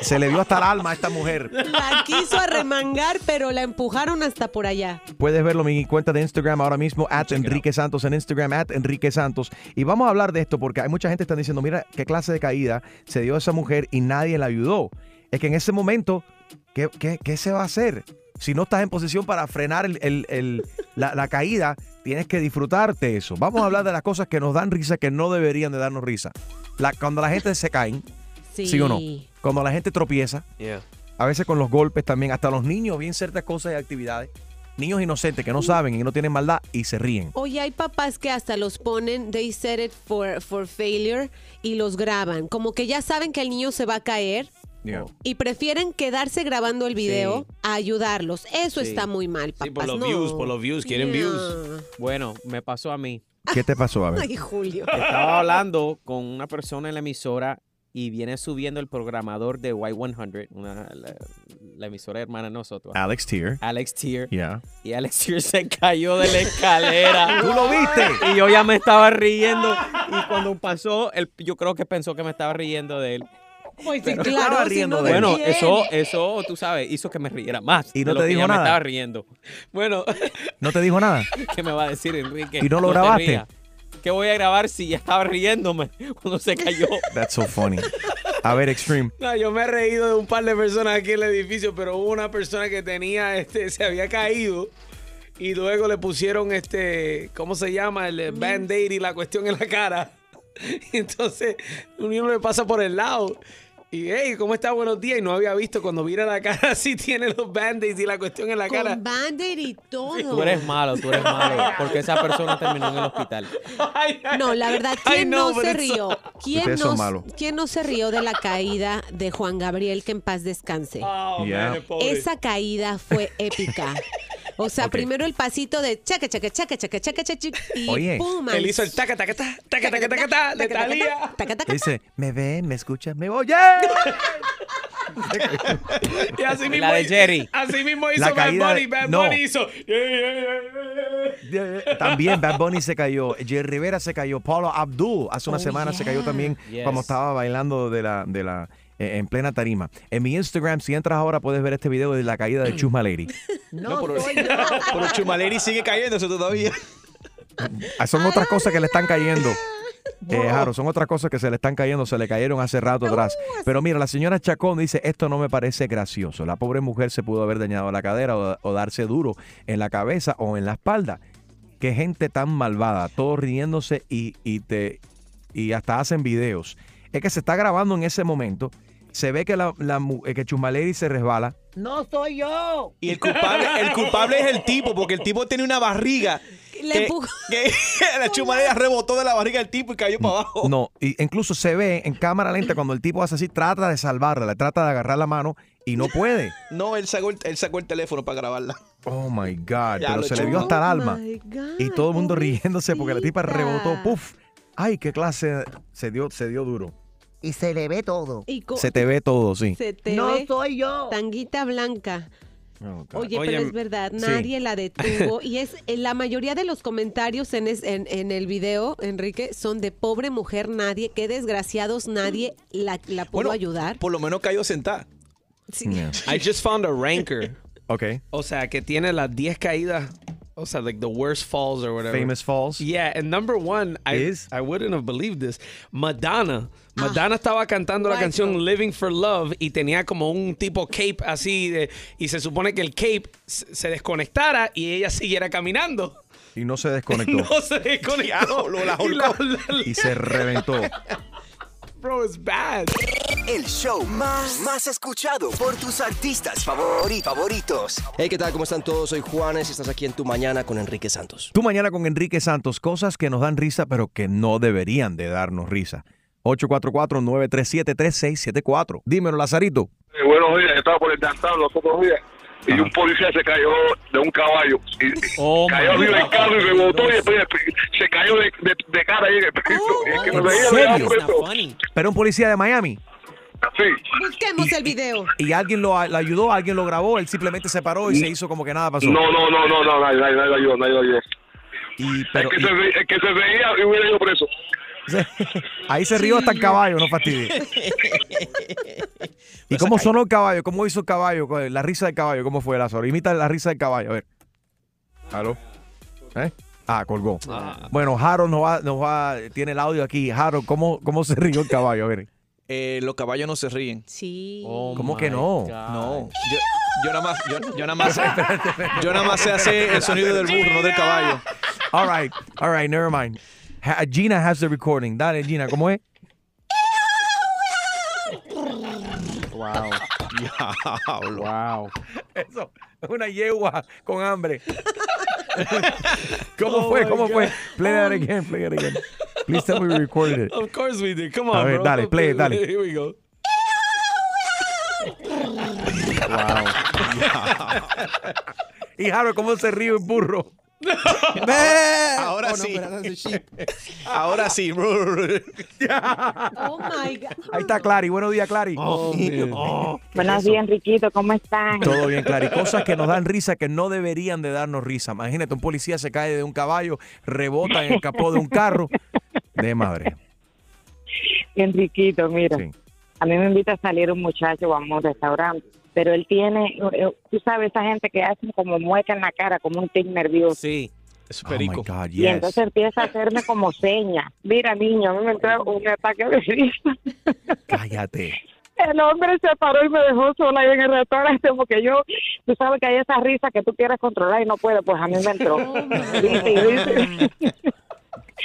Se le dio hasta el alma a esta mujer. La quiso arremangar, pero la empujaron hasta por allá. Puedes verlo en mi cuenta de Instagram ahora mismo, at Enrique Santos en Instagram, at Enrique Santos. Y vamos a hablar de esto porque hay mucha gente que está diciendo, mira, qué clase de caída se dio a esa mujer y nadie la ayudó. Es que en ese momento, ¿qué, qué- qué se va a hacer? Si no estás en posición para frenar el- el- el- la, la caída, tienes que disfrutarte eso. Vamos a hablar de las cosas que nos dan risa que no deberían de darnos risa. La- cuando la gente se cae, Sí. ¿sí o no? Cuando la gente tropieza, Yeah. a veces con los golpes también, hasta los niños, bien ciertas cosas y actividades. niños inocentes que no saben y no tienen maldad y se ríen. Oye, hay papás que hasta los ponen, they set it for, for failure y los graban. Como que ya saben que el niño se va a caer y prefieren quedarse grabando el video a ayudarlos. Eso Sí. está muy mal, papás. Sí, por los no. views, por los views, quieren Yeah. views. Bueno, me pasó a mí. ¿Qué te pasó? A ver. Ay, Julio. Estaba hablando con una persona en la emisora y viene subiendo el programador de Y100, una- la, la emisora hermana de nosotros. Alex Tier. Alex Tier. Yeah. Y Alex Tier se cayó de la escalera. ¿Tú lo viste? Y yo ya me estaba riendo. Y cuando pasó, él, yo creo que pensó que me estaba riendo de él. Pues Pero- claro, si no Bueno, eso, eso, tú sabes, hizo que me riera más. ¿Y no te dijo nada? me estaba riendo. Bueno, ¿No te dijo nada? ¿qué me va a decir Enrique? ¿Y no lo te grabaste? ¿Qué voy a grabar si ya estaba riéndome cuando se cayó? That's so funny. A ver, Extreme. No, yo me he reído de un par de personas aquí en el edificio, pero hubo una persona que tenía, este, se había caído y luego le pusieron este, ¿cómo se llama? El band-aid y la cuestión en la cara. Y entonces un niño me pasa por el lado. Y, hey, ¿cómo está? Buenos días. Y no había visto cuando mira la cara así tiene los band-aids y la cuestión en la cara. Con band-aid y todo. Tú eres malo, tú eres malo. Porque esa persona terminó en el hospital. No, la verdad, ¿quién no se rió? ¿Quién no. ¿Quién no se rió de la caída de Juan Gabriel, que en paz descanse? Yeah. man, el pobre. Esa caída fue épica. O sea, Ok. primero el pasito de chaca, chaca, chaca, chaca, chaca, chaca, y Oye. pum, Él hizo el taca, taca, taca, taca, taca, taca, taca, de Thalía. Dice, ¿me ve? ¿Me escucha? ¿Me oye? Y así mismo, La de Jerry. Así mismo hizo La Bad Bunny. Bad no. Bunny hizo. También Bad Bunny se cayó, Jerry Rivera se cayó, Paulo Abdul hace una Oh, semana se cayó yeah. también Yes. cuando estaba bailando de la, de la, en plena tarima. En mi Instagram, si entras ahora, puedes ver este video de la caída de Chusma Lady. No, pero, soy yo. pero Chumaleri sigue cayéndose todavía. Ah, Son otras cosas que le están cayendo. Eh, Jaro, son otras cosas que se le están cayendo, se le cayeron hace rato atrás. Pero mira, la señora Chacón dice, esto no me parece gracioso. La pobre mujer se pudo haber dañado la cadera o, o darse duro en la cabeza o en la espalda. Qué gente tan malvada, todos riéndose y, y te, y hasta hacen videos. Es que se está grabando en ese momento. Se ve que, la, la eh, que Chumaleri se resbala. No soy yo. Y el culpable, el culpable es el tipo, porque el tipo tiene una barriga. Le que, la chumadera rebotó de la barriga del tipo y cayó para abajo. No, y incluso se ve en cámara lenta cuando el tipo hace así, trata de salvarla, le trata de agarrar la mano y no puede. No, él sacó el, él sacó el teléfono para grabarla. Oh my God, Ya pero se le vio hasta el Oh alma. my Y todo el mundo riéndose porque la tipa rebotó, puf. Ay, qué clase, se dio, se dio duro. Y se le ve todo. Y Se te ve todo, sí. se te No ve soy yo. tanguita blanca. Oh, Oye, Oye, pero es verdad, sí. nadie la detuvo. y es en la mayoría de los comentarios en, es- en, en el video, Enrique, son de pobre mujer, nadie, qué desgraciados, nadie la, la pudo Bueno, ayudar. Por lo menos cayó sentada. I just found a ranker. Ok. O sea, que tiene las 10 caídas. O sea, like the worst falls or whatever. Famous falls. Yeah, and number one, I, Is? I wouldn't have believed this. Madonna. Madonna estaba cantando la canción Living for Love y tenía como un tipo cape así de, y se supone que el cape se desconectara y ella siguiera caminando. Y no se desconectó. No se desconectó. Diablo, la Y la- Y se reventó. Bro, it's bad. El show más, más escuchado por tus artistas favori- favoritos. Hey, ¿qué tal? ¿Cómo están todos? Soy Juanes y estás aquí en Tu Mañana con Enrique Santos. Tú mañana con Enrique Santos, cosas que nos dan risa, pero que no deberían de darnos risa. 844-937-3674. Dímelo, Lazarito. Eh, buenos días, yo estaba por el downtown los otros días y un policía se cayó de un caballo y, y Oh, cayó arriba del carro y rebotó y después se cayó de, de- de cara ahí en el piso. Y es que no ¿En veía, serio? veía eso. Pero un policía de Miami. Sí. Busquemos el video. Y alguien lo, lo ayudó, alguien lo grabó, él simplemente se paró y se hizo como que nada pasó. No, no, no, no, no, nadie, nadie, nadie lo ayudó, nadie lo ayudó. Y, pero, el, que se ve- el que se veía y hubiera ido preso. Ahí se rió hasta el caballo, no fastidie. ¿Y cómo sonó el caballo? ¿Cómo hizo el caballo? La risa del caballo, ¿cómo fue Lázaro? Imita la risa del caballo, a ver. ¿Aló? ¿Eh? Ah, colgó. Bueno, Harold nos va, nos va, tiene el audio aquí. Harold, ¿cómo, cómo se rió el caballo? A ver. Eh, los caballos no se ríen. Sí. ¿Cómo que no? No. Yo, yo nada más, yo, yo nada más, yo nada más sé hacer el sonido del burro, no del caballo. All right, all right, never mind. Ha- Gina has the recording. Dale, Gina, ¿cómo es? Wow. Diablo. Wow. Eso, Una yegua con hambre. ¿Cómo Oh fue? ¿Cómo fue? God. Play that again, play it again. Please tell me we recorded it. Of course we did. Come A on, ver, bro. dale, play it, dale. Here we go. Y Harold, ¿cómo se ríe un burro? Ahora Oh, no, sí. Ahora sí. Oh my God. Ahí está Clary. Buenos días, Clary. Buenos días, Enriquito, ¿cómo están? Todo bien, Clary. Cosas que nos dan risa que no deberían de darnos risa. Imagínate, un policía se cae de un caballo, rebota en el capó de un carro. De madre. Enriquito, mira, Sí. a mí me invita a salir un muchacho, vamos a un restaurante, pero él tiene, eh, tú sabes, esa gente que hacen como mueca en la cara, como un tic nervioso. Sí. Es perico. Oh my God, Y yes. entonces empieza a hacerme como seña. Mira, niño, a mí me entró un ataque de risa. Cállate. El hombre se paró y me dejó sola ahí en el restaurante porque yo, tú sabes que hay esa risa que tú quieres controlar y no puedes, pues a mí me entró.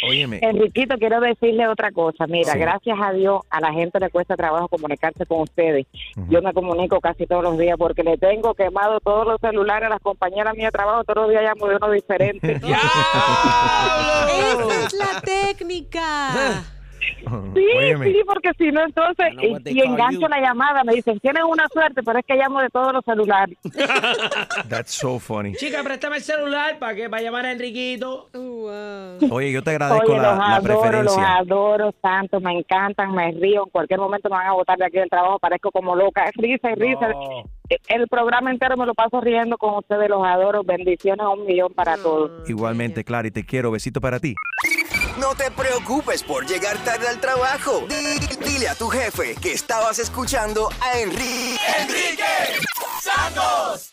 Óyeme. Enriquito, quiero decirle otra cosa. Mira, Sí. gracias a Dios, a la gente le cuesta trabajo comunicarse con ustedes. Yo me comunico casi todos los días porque le tengo quemado todos los celulares a las compañeras mías de trabajo. Todos los días llamo de uno diferente. Esa es la técnica. Sí, Óyeme. sí, porque si no, entonces, y, y engancho you. la llamada. Me dicen, tienes una suerte, pero es que llamo de todos los celulares. That's so funny. Chica, préstame el celular para que para llamar a Enriquito. Oye, yo te agradezco Oye, la, los la adoro, los adoro tanto, me encantan, me río. En cualquier momento me van a botar de aquí del trabajo, parezco como loca. Risa y risa. El programa entero me lo paso riendo con ustedes, los adoro. Bendiciones a un millón para todos. Igualmente, Clary, te quiero. Besito para ti. No te preocupes por llegar tarde al trabajo. Di- dile a tu jefe que estabas escuchando a Enrique. ¡Enrique Santos!